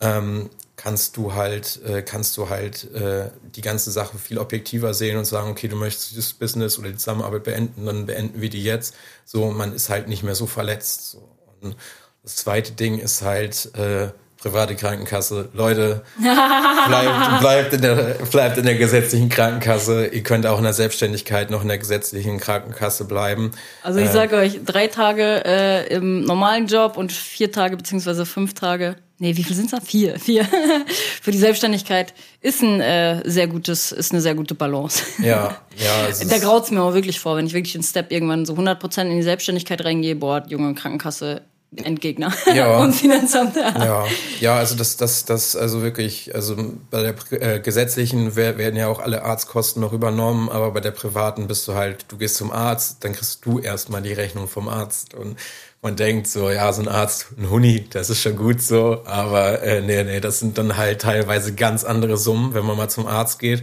ähm, kannst du halt, äh, kannst du halt äh, die ganze Sache viel objektiver sehen und sagen, okay, du möchtest das Business oder die Zusammenarbeit beenden, dann beenden wir die jetzt. So, man ist halt nicht mehr so verletzt. So. Und das zweite Ding ist halt äh, private Krankenkasse. Leute, bleibt, bleibt, in der, bleibt in der gesetzlichen Krankenkasse. Ihr könnt auch in der Selbstständigkeit noch in der gesetzlichen Krankenkasse bleiben. Also ich äh, sage euch, drei Tage äh, im normalen Job und vier Tage beziehungsweise fünf Tage nee, wie viel sind da? Vier, vier. <laughs> Für die Selbstständigkeit ist ein äh, sehr gutes, ist eine sehr gute Balance. Ja, ja. <laughs> da graut's mir auch wirklich vor, wenn ich wirklich den Step irgendwann so 100% in die Selbstständigkeit reingehe, boah, junge Krankenkasse, Endgegner ja. <laughs> und Finanzamt. Ja. ja, also das, das, das, also wirklich, also bei der äh, gesetzlichen werden ja auch alle Arztkosten noch übernommen, aber bei der privaten bist du halt, du gehst zum Arzt, dann kriegst du erstmal die Rechnung vom Arzt und man denkt so, ja, so ein Arzt, ein Huni, das ist schon gut so, aber äh, nee, nee, das sind dann halt teilweise ganz andere Summen, wenn man mal zum Arzt geht.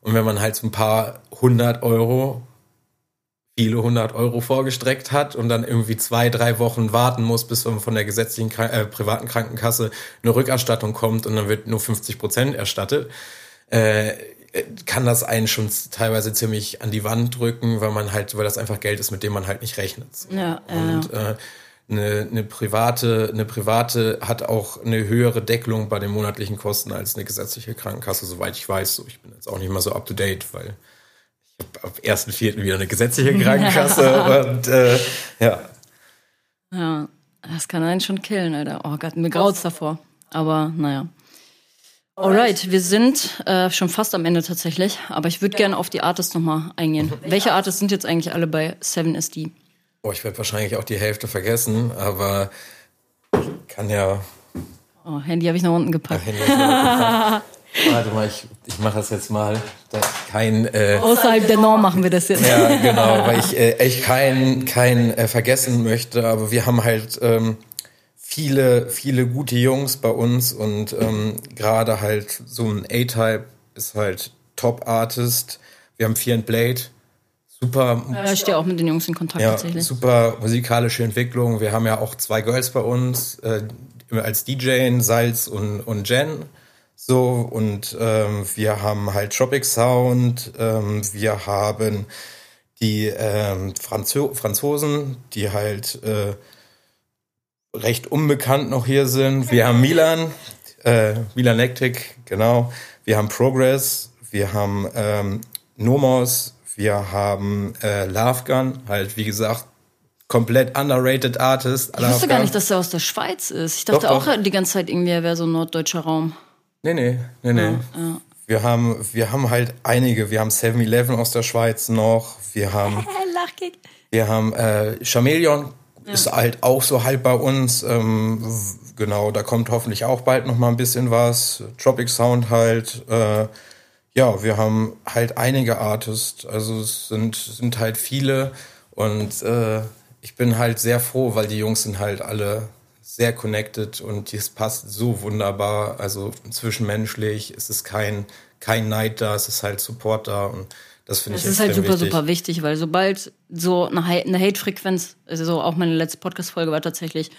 Und wenn man halt so ein paar hundert Euro, viele hundert Euro vorgestreckt hat und dann irgendwie zwei, drei Wochen warten muss, bis man von der gesetzlichen, äh, privaten Krankenkasse eine Rückerstattung kommt und dann wird nur 50 Prozent erstattet, äh, kann das einen schon teilweise ziemlich an die Wand drücken, weil man halt, weil das einfach Geld ist, mit dem man halt nicht rechnet. Ja, und äh, eine, eine private, eine private hat auch eine höhere Deckelung bei den monatlichen Kosten als eine gesetzliche Krankenkasse, soweit ich weiß. So, ich bin jetzt auch nicht mal so up to date, weil ich habe ab 1.4. wieder eine gesetzliche <laughs> Krankenkasse <laughs> und äh, ja. Ja, das kann einen schon killen, Alter. Oh Gott, mir graut's davor. Aber naja. Alright, wir sind äh, schon fast am Ende tatsächlich, aber ich würde gerne auf die Artists nochmal eingehen. Welche Artists sind jetzt eigentlich alle bei 7SD? Oh, ich werde wahrscheinlich auch die Hälfte vergessen, aber ich kann ja. Oh, Handy habe ich nach unten gepackt. Handy <laughs> Warte mal, ich, ich mache das jetzt mal. kein, äh, Außerhalb der Norm machen wir das jetzt. Ja, genau, weil ich äh, echt keinen kein, äh, vergessen möchte, aber wir haben halt. Ähm, viele, viele gute Jungs bei uns und ähm, gerade halt so ein A-Type ist halt Top-Artist. Wir haben Fear and Blade, super. Ja, ich stehe auch mit den Jungs in Kontakt ja, tatsächlich. Super musikalische Entwicklung. Wir haben ja auch zwei Girls bei uns äh, als DJ, Salz und, und Jen. So, und ähm, wir haben halt Tropic Sound, ähm, wir haben die ähm, Franzo Franzosen, die halt äh, recht unbekannt noch hier sind. Wir haben Milan, äh, Milan Electric, genau. Wir haben Progress, wir haben ähm, Nomos, wir haben äh, Love Gun, halt wie gesagt, komplett underrated Artist. Ich wusste gar nicht, dass er aus der Schweiz ist. Ich dachte doch, auch doch. die ganze Zeit irgendwie, er wäre so ein norddeutscher Raum. Nee, nee, nee, nee. Ja, ja. Wir haben, wir haben halt einige. Wir haben 7-Eleven aus der Schweiz noch. Wir haben, <laughs> wir haben äh, Chameleon, ja. Ist halt auch so halb bei uns. Ähm, genau, da kommt hoffentlich auch bald noch mal ein bisschen was. Tropic Sound halt. Äh, ja, wir haben halt einige Artists. Also es sind, sind halt viele. Und äh, ich bin halt sehr froh, weil die Jungs sind halt alle sehr connected und es passt so wunderbar. Also zwischenmenschlich ist es kein, kein Neid da, es ist halt Support da und das finde ich Das ist halt super, wichtig. super wichtig, weil sobald so eine, Hate-Frequenz, also auch meine letzte Podcast-Folge war tatsächlich,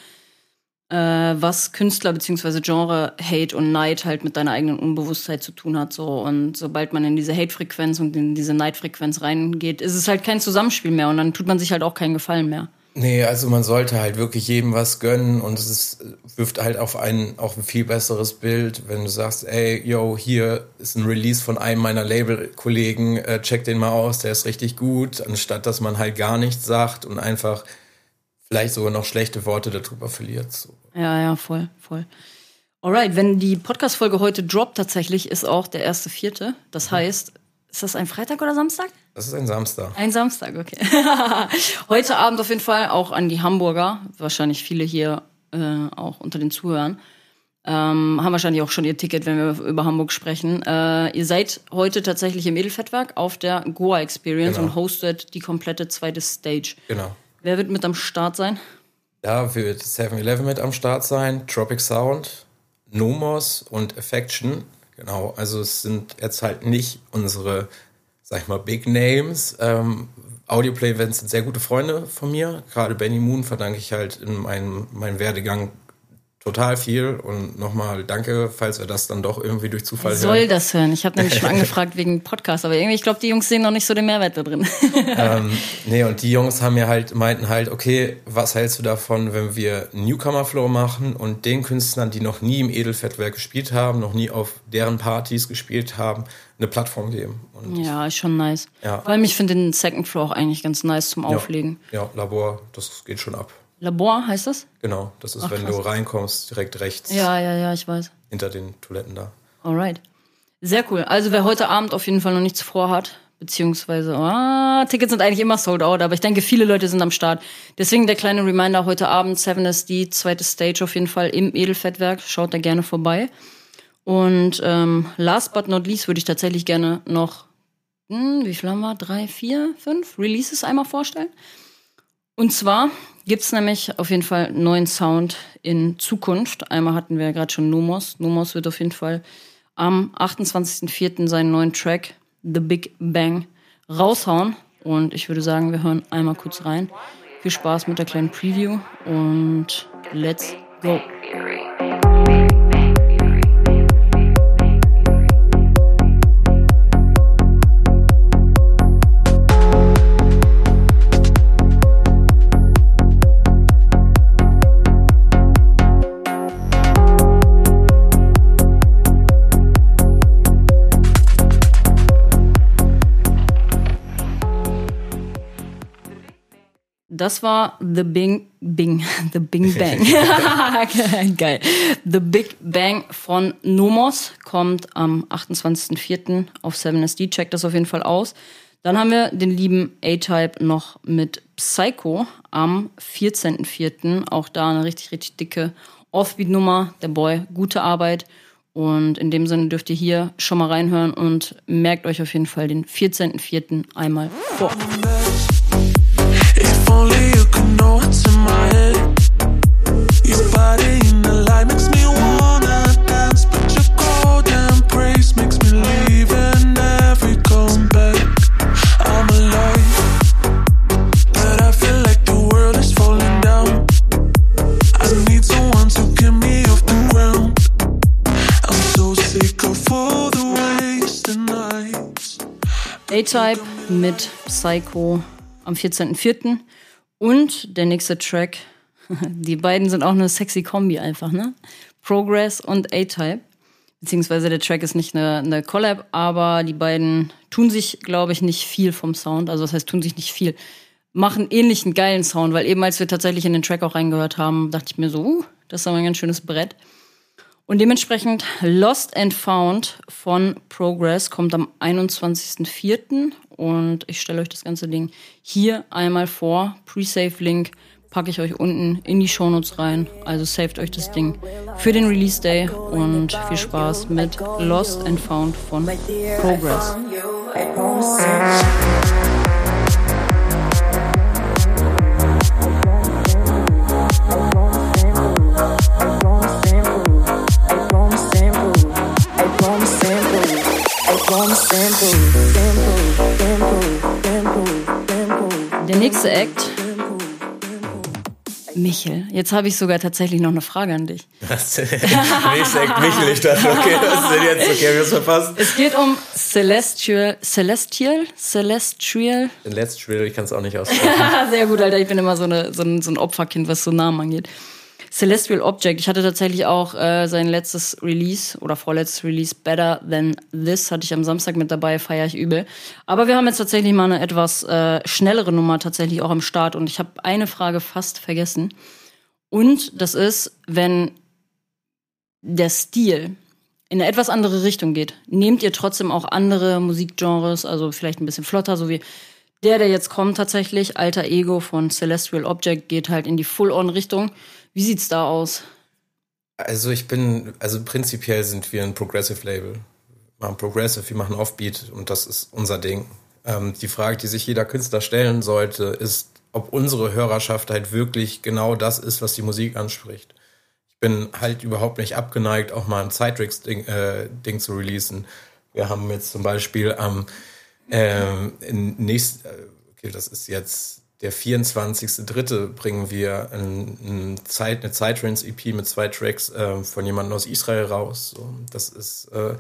äh, was Künstler bzw. Genre Hate und Neid halt mit deiner eigenen Unbewusstheit zu tun hat. So. Und sobald man in diese Hate-Frequenz und in diese Neid-Frequenz reingeht, ist es halt kein Zusammenspiel mehr und dann tut man sich halt auch keinen Gefallen mehr. Nee, also man sollte halt wirklich jedem was gönnen und es ist, wirft halt auf ein, auf ein viel besseres Bild, wenn du sagst, ey, yo, hier ist ein Release von einem meiner Label-Kollegen, äh, check den mal aus, der ist richtig gut, anstatt dass man halt gar nichts sagt und einfach vielleicht sogar noch schlechte Worte darüber verliert. So. Ja, ja, voll, voll. Alright, wenn die Podcast-Folge heute droppt, tatsächlich ist auch der erste Vierte. Das heißt, ist das ein Freitag oder Samstag? Das ist ein Samstag. Ein Samstag, okay. <laughs> Heute Abend auf jeden Fall auch an die Hamburger, wahrscheinlich viele hier äh, auch unter den Zuhörern. Ähm, haben wahrscheinlich auch schon ihr Ticket, wenn wir über Hamburg sprechen. Äh, ihr seid heute tatsächlich im Edelfettwerk auf der Goa Experience genau. und hostet die komplette zweite Stage. Genau. Wer wird mit am Start sein? Da wird 7-Eleven mit am Start sein, Tropic Sound, Nomos und Affection. Genau, also es sind jetzt halt nicht unsere, sag ich mal, Big Names. Ähm, Audioplay-Events sind sehr gute Freunde von mir. Gerade Benny Moon verdanke ich halt in meinem, meinem Werdegang total viel und nochmal danke, falls wir das dann doch irgendwie durch Zufall hören. soll das hören? Ich habe nämlich schon <laughs> angefragt wegen Podcast, aber irgendwie, ich glaube, die Jungs sehen noch nicht so den Mehrwert da drin. <laughs> ähm, nee, und die Jungs haben mir halt, meinten halt, okay, was hältst du davon, wenn wir Newcomer Flow machen und den Künstlern, die noch nie im Edelfettwerk gespielt haben, noch nie auf deren Partys gespielt haben, eine Plattform geben. Und ja, ist schon nice. Ja. Vor allem, ich finde den Second Floor auch eigentlich ganz nice zum Auflegen. Ja, ja Labor, das geht schon ab. Labor heißt das? Genau, das ist, Ach, wenn krass. du reinkommst, direkt rechts. Ja, ja, ja, ich weiß. Hinter den Toiletten da. Alright. Sehr cool. Also wer heute Abend auf jeden Fall noch nichts vorhat, beziehungsweise, ah, Tickets sind eigentlich immer sold out, aber ich denke, viele Leute sind am Start. Deswegen der kleine Reminder heute Abend, 7SD, zweite Stage auf jeden Fall im Edelfettwerk. Schaut da gerne vorbei. Und ähm, last but not least würde ich tatsächlich gerne noch, hm, wie viel haben wir? Drei, vier, fünf Releases einmal vorstellen. Und zwar gibt es nämlich auf jeden Fall neuen Sound in Zukunft. Einmal hatten wir ja gerade schon Nomos. Nomos wird auf jeden Fall am 28.04. seinen neuen Track The Big Bang raushauen. Und ich würde sagen, wir hören einmal kurz rein. Viel Spaß mit der kleinen Preview und let's go. Das war The Bing Bing, <laughs> The Bing Bang. <laughs> <laughs> Geil. The Big Bang von Nomos kommt am 28.04. auf 7SD. Checkt das auf jeden Fall aus. Dann haben wir den lieben A-Type noch mit Psycho am 14.04. Auch da eine richtig, richtig dicke Offbeat-Nummer. Der Boy, gute Arbeit. Und in dem Sinne dürft ihr hier schon mal reinhören und merkt euch auf jeden Fall den 14.04. einmal vor. A-Type mit Psycho am 14.04. Und der nächste Track, <laughs> die beiden sind auch eine sexy Kombi einfach, ne? Progress und A-Type. Beziehungsweise der Track ist nicht eine, eine Collab, aber die beiden tun sich, glaube ich, nicht viel vom Sound. Also das heißt, tun sich nicht viel. Machen ähnlichen geilen Sound, weil eben als wir tatsächlich in den Track auch reingehört haben, dachte ich mir so, uh, das ist aber ein ganz schönes Brett. Und dementsprechend Lost and Found von Progress kommt am 21.04. Und ich stelle euch das ganze Ding hier einmal vor. Pre-Save-Link packe ich euch unten in die Shownotes rein. Also saved euch das Ding für den Release Day und viel Spaß mit Lost and Found von Progress. Der nächste Act. Mich Michel, jetzt habe ich sogar tatsächlich noch eine Frage an dich. <laughs> Was? Nicht Michel, ich dachte, okay, was ist denn jetzt? Okay, wir haben es verpasst. Es geht um Celestial, Celestial, Celestial. Celestial, ich kann es auch nicht <laughs> aussprechen. Sehr gut, Alter, ich bin immer so, eine, so, ein, so ein Opferkind, was so Namen angeht. Celestial Object. Ich hatte tatsächlich auch äh, sein letztes Release oder vorletztes Release, Better Than This, hatte ich am Samstag mit dabei, feiere ich übel. Aber wir haben jetzt tatsächlich mal eine etwas äh, schnellere Nummer tatsächlich auch am Start und ich habe eine Frage fast vergessen. Und das ist, wenn der Stil in eine etwas andere Richtung geht, nehmt ihr trotzdem auch andere Musikgenres, also vielleicht ein bisschen flotter, so wie der, der jetzt kommt tatsächlich, Alter Ego von Celestial Object, geht halt in die Full-On-Richtung. Wie sieht's da aus? Also ich bin, also prinzipiell sind wir ein Progressive Label. Wir machen Progressive, wir machen Offbeat und das ist unser Ding. Ähm, die Frage, die sich jeder Künstler stellen sollte, ist, ob unsere Hörerschaft halt wirklich genau das ist, was die Musik anspricht. Ich bin halt überhaupt nicht abgeneigt, auch mal ein Citrix-Ding äh, Ding zu releasen. Wir haben jetzt zum Beispiel am ähm, äh, okay, das ist jetzt der 24.3. bringen wir ein, ein Zeit, eine Zeitrance-EP mit zwei Tracks äh, von jemandem aus Israel raus. So, das ist, äh,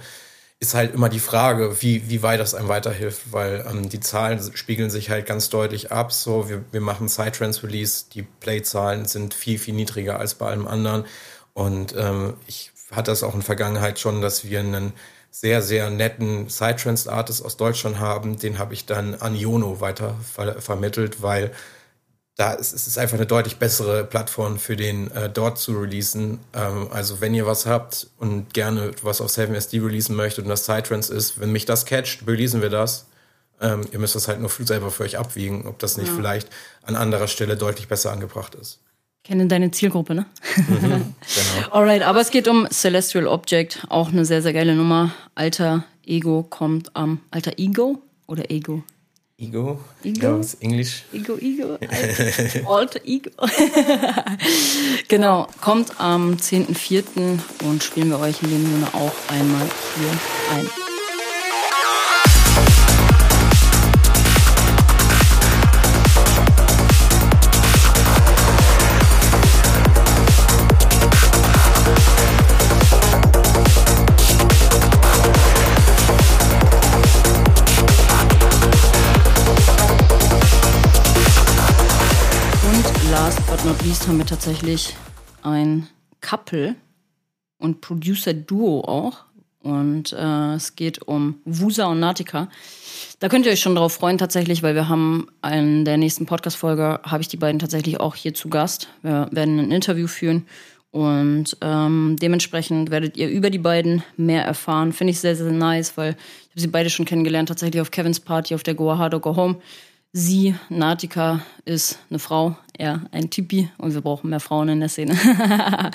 ist halt immer die Frage, wie, wie weit das einem weiterhilft, weil ähm, die Zahlen spiegeln sich halt ganz deutlich ab. So, wir, wir machen Zeitrance-Release, die Play-Zahlen sind viel, viel niedriger als bei allem anderen. Und ähm, ich hatte das auch in der Vergangenheit schon, dass wir einen sehr, sehr netten Psytrance-Artist aus Deutschland haben. Den habe ich dann an Iono weiter ver vermittelt, weil da ist es ist einfach eine deutlich bessere Plattform für den äh, dort zu releasen. Ähm, also wenn ihr was habt und gerne was auf 7SD releasen möchtet und das Psytrance ist, wenn mich das catcht, releasen wir das. Ähm, ihr müsst das halt nur selber für euch abwiegen, ob das nicht ja. vielleicht an anderer Stelle deutlich besser angebracht ist. Kenne deine Zielgruppe, ne? Mhm, <laughs> genau. Alright, aber es geht um Celestial Object, auch eine sehr, sehr geile Nummer. Alter Ego kommt am. Alter Ego oder Ego? Ego? Ego? Ja, ist Englisch. Ego, Ego. <laughs> Alter Ego. <laughs> genau, kommt am 10.04. und spielen wir euch in dem Sinne auch einmal hier ein. Not least haben wir tatsächlich ein Couple und Producer-Duo auch. Und äh, es geht um Wusa und Natika. Da könnt ihr euch schon drauf freuen tatsächlich, weil wir haben in der nächsten Podcast-Folge, habe ich die beiden tatsächlich auch hier zu Gast. Wir werden ein Interview führen und ähm, dementsprechend werdet ihr über die beiden mehr erfahren. Finde ich sehr, sehr nice, weil ich habe sie beide schon kennengelernt, tatsächlich auf Kevins Party auf der Goa Hard or Go Home. Sie, Natika, ist eine Frau, er ein Tipi und wir brauchen mehr Frauen in der Szene. <laughs>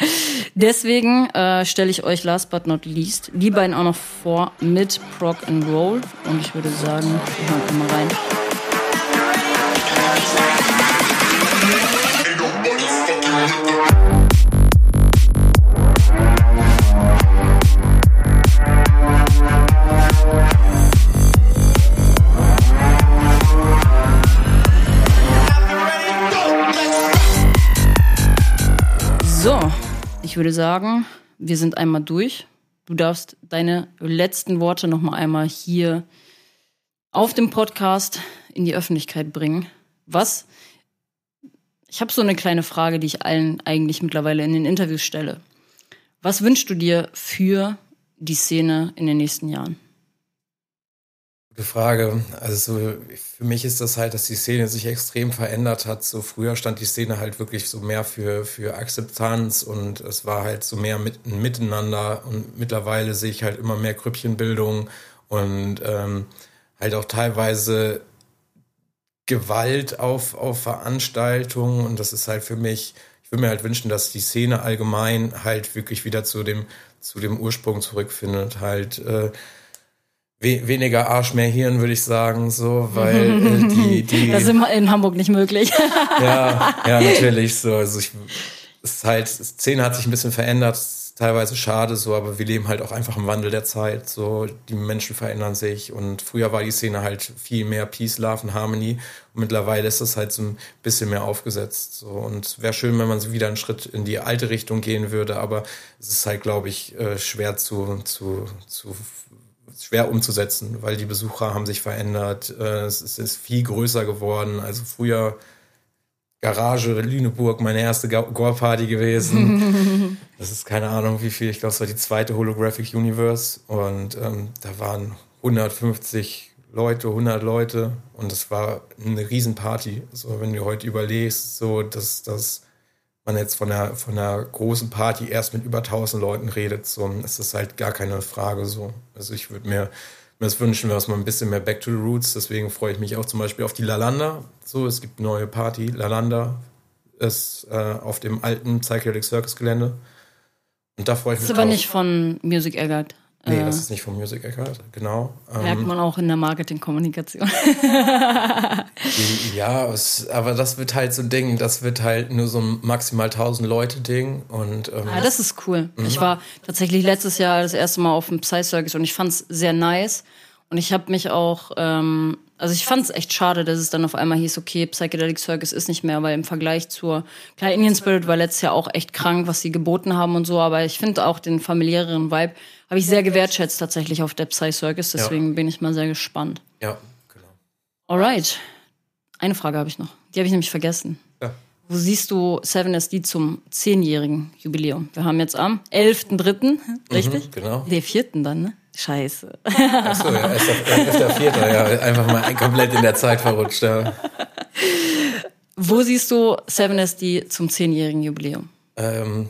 Deswegen äh, stelle ich euch last but not least die beiden auch noch vor mit Proc and Roll und ich würde sagen, wir hören mal rein. Ich würde sagen, wir sind einmal durch. Du darfst deine letzten Worte noch mal einmal hier auf dem Podcast in die Öffentlichkeit bringen. Was? Ich habe so eine kleine Frage, die ich allen eigentlich mittlerweile in den Interviews stelle. Was wünschst du dir für die Szene in den nächsten Jahren? Gute Frage. Also für mich ist das halt, dass die Szene sich extrem verändert hat. So früher stand die Szene halt wirklich so mehr für, für Akzeptanz und es war halt so mehr mit, miteinander und mittlerweile sehe ich halt immer mehr Grüppchenbildung und ähm, halt auch teilweise Gewalt auf, auf Veranstaltungen und das ist halt für mich, ich würde mir halt wünschen, dass die Szene allgemein halt wirklich wieder zu dem, zu dem Ursprung zurückfindet. Halt äh, we weniger Arsch, mehr Hirn, würde ich sagen, so, weil äh, <laughs> die, die. Das ist in Hamburg nicht möglich. <laughs> ja, ja, <laughs> natürlich so. Also ich, es ist halt, die Szene hat sich ein bisschen verändert. teilweise schade so, aber wir leben halt auch einfach im Wandel der Zeit. So, die Menschen verändern sich und früher war die Szene halt viel mehr Peace, Love und Harmony und mittlerweile ist das halt so ein bisschen mehr aufgesetzt. So und wäre schön, wenn man so wieder einen Schritt in die alte Richtung gehen würde, aber es ist halt, glaube ich, äh, schwer zu, zu, zu schwer umzusetzen, weil die Besucher haben sich verändert. Äh, es ist viel größer geworden. Also früher Garage Lüneburg meine erste Gore-Party gewesen. <laughs> das ist keine Ahnung wie viel. Ich glaube, es war die zweite Holographic Universe. Und ähm, da waren 150 Leute, 100 Leute. Und es war eine Riesenparty. So, wenn du heute überlegst, so, dass, dass man jetzt von einer, von einer großen Party erst mit über 1000 Leuten redet, so, ist das halt gar keine Frage so. Also ich würde mir mir das wünschen wir uns mal ein bisschen mehr Back to the Roots. Deswegen freue ich mich auch zum Beispiel auf die Lalanda. So, es gibt eine neue Party. Lalanda ist äh, auf dem alten Psychedelic Circus Gelände. Und da freue ich mich. Das ist aber nicht von Music Eggert. Nee, das äh, ist nicht von Music Eggert, genau. Merkt ähm, man auch in der Marketingkommunikation. ja, es, aber das wird halt so ein Ding, das wird halt nur so ein maximal 1000 Leute Ding. Und, ähm, ja, das ist cool. Mhm. Ich war tatsächlich letztes Jahr das erste Mal auf dem Psy-Circus und ich fand es sehr nice. Und ich habe mich auch ähm, also ich fand es echt schade, dass es dann auf einmal hieß, okay, Psychedelic Circus ist nicht mehr, weil im Vergleich zur klar Indian Spirit war letztes Jahr auch echt krank, was sie geboten haben und so, aber ich finde auch den familiäreren Vibe habe ich sehr gewertschätzt tatsächlich auf der Psy Circus, deswegen ja. bin ich mal sehr gespannt. Ja, genau. Alright. Eine Frage habe ich noch. Die habe ich nämlich vergessen. Ja. Wo siehst du 7SD zum zehnjährigen Jubiläum? Wir haben jetzt am 11.3., richtig? Mhm, genau. Der vierten dann, ne? Scheiße. Achso, ja, ist der, ist der vierte, ja. Einfach mal komplett in der Zeit verrutscht, ja. Wo siehst du 7SD zum zehnjährigen Jubiläum? Ähm,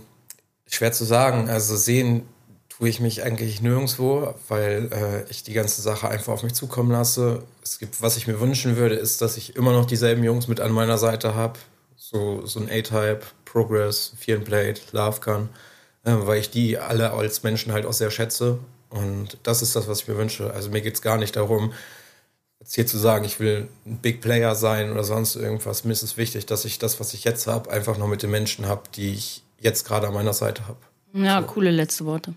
schwer zu sagen. Also sehen tue ich mich eigentlich nirgendwo, weil äh, ich die ganze Sache einfach auf mich zukommen lasse. Es gibt, was ich mir wünschen würde, ist, dass ich immer noch dieselben Jungs mit an meiner Seite habe. So, so ein A-Type, Progress, Fear and Plate, Love Gun, äh, weil ich die alle als Menschen halt auch sehr schätze und das ist das, was ich mir wünsche. Also mir geht es gar nicht darum, jetzt hier zu sagen, ich will ein Big Player sein oder sonst irgendwas. Mir ist es wichtig, dass ich das, was ich jetzt habe, einfach noch mit den Menschen habe, die ich jetzt gerade an meiner Seite habe. Ja, so. coole letzte Worte.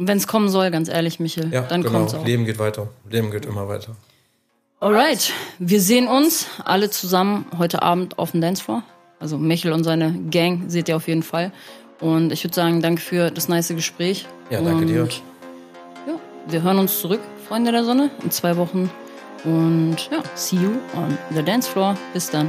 Und wenn es kommen soll, ganz ehrlich, Michel, ja, dann genau. kommt auch. Leben geht weiter. Leben geht immer weiter. Alright, wir sehen uns alle zusammen heute Abend auf dem Dancefloor. Also Michel und seine Gang seht ihr auf jeden Fall. Und ich würde sagen, danke für das nice Gespräch. Ja, danke und dir. Wir hören uns zurück, Freunde der Sonne, in zwei Wochen. Und ja, see you on the dance floor. Bis dann.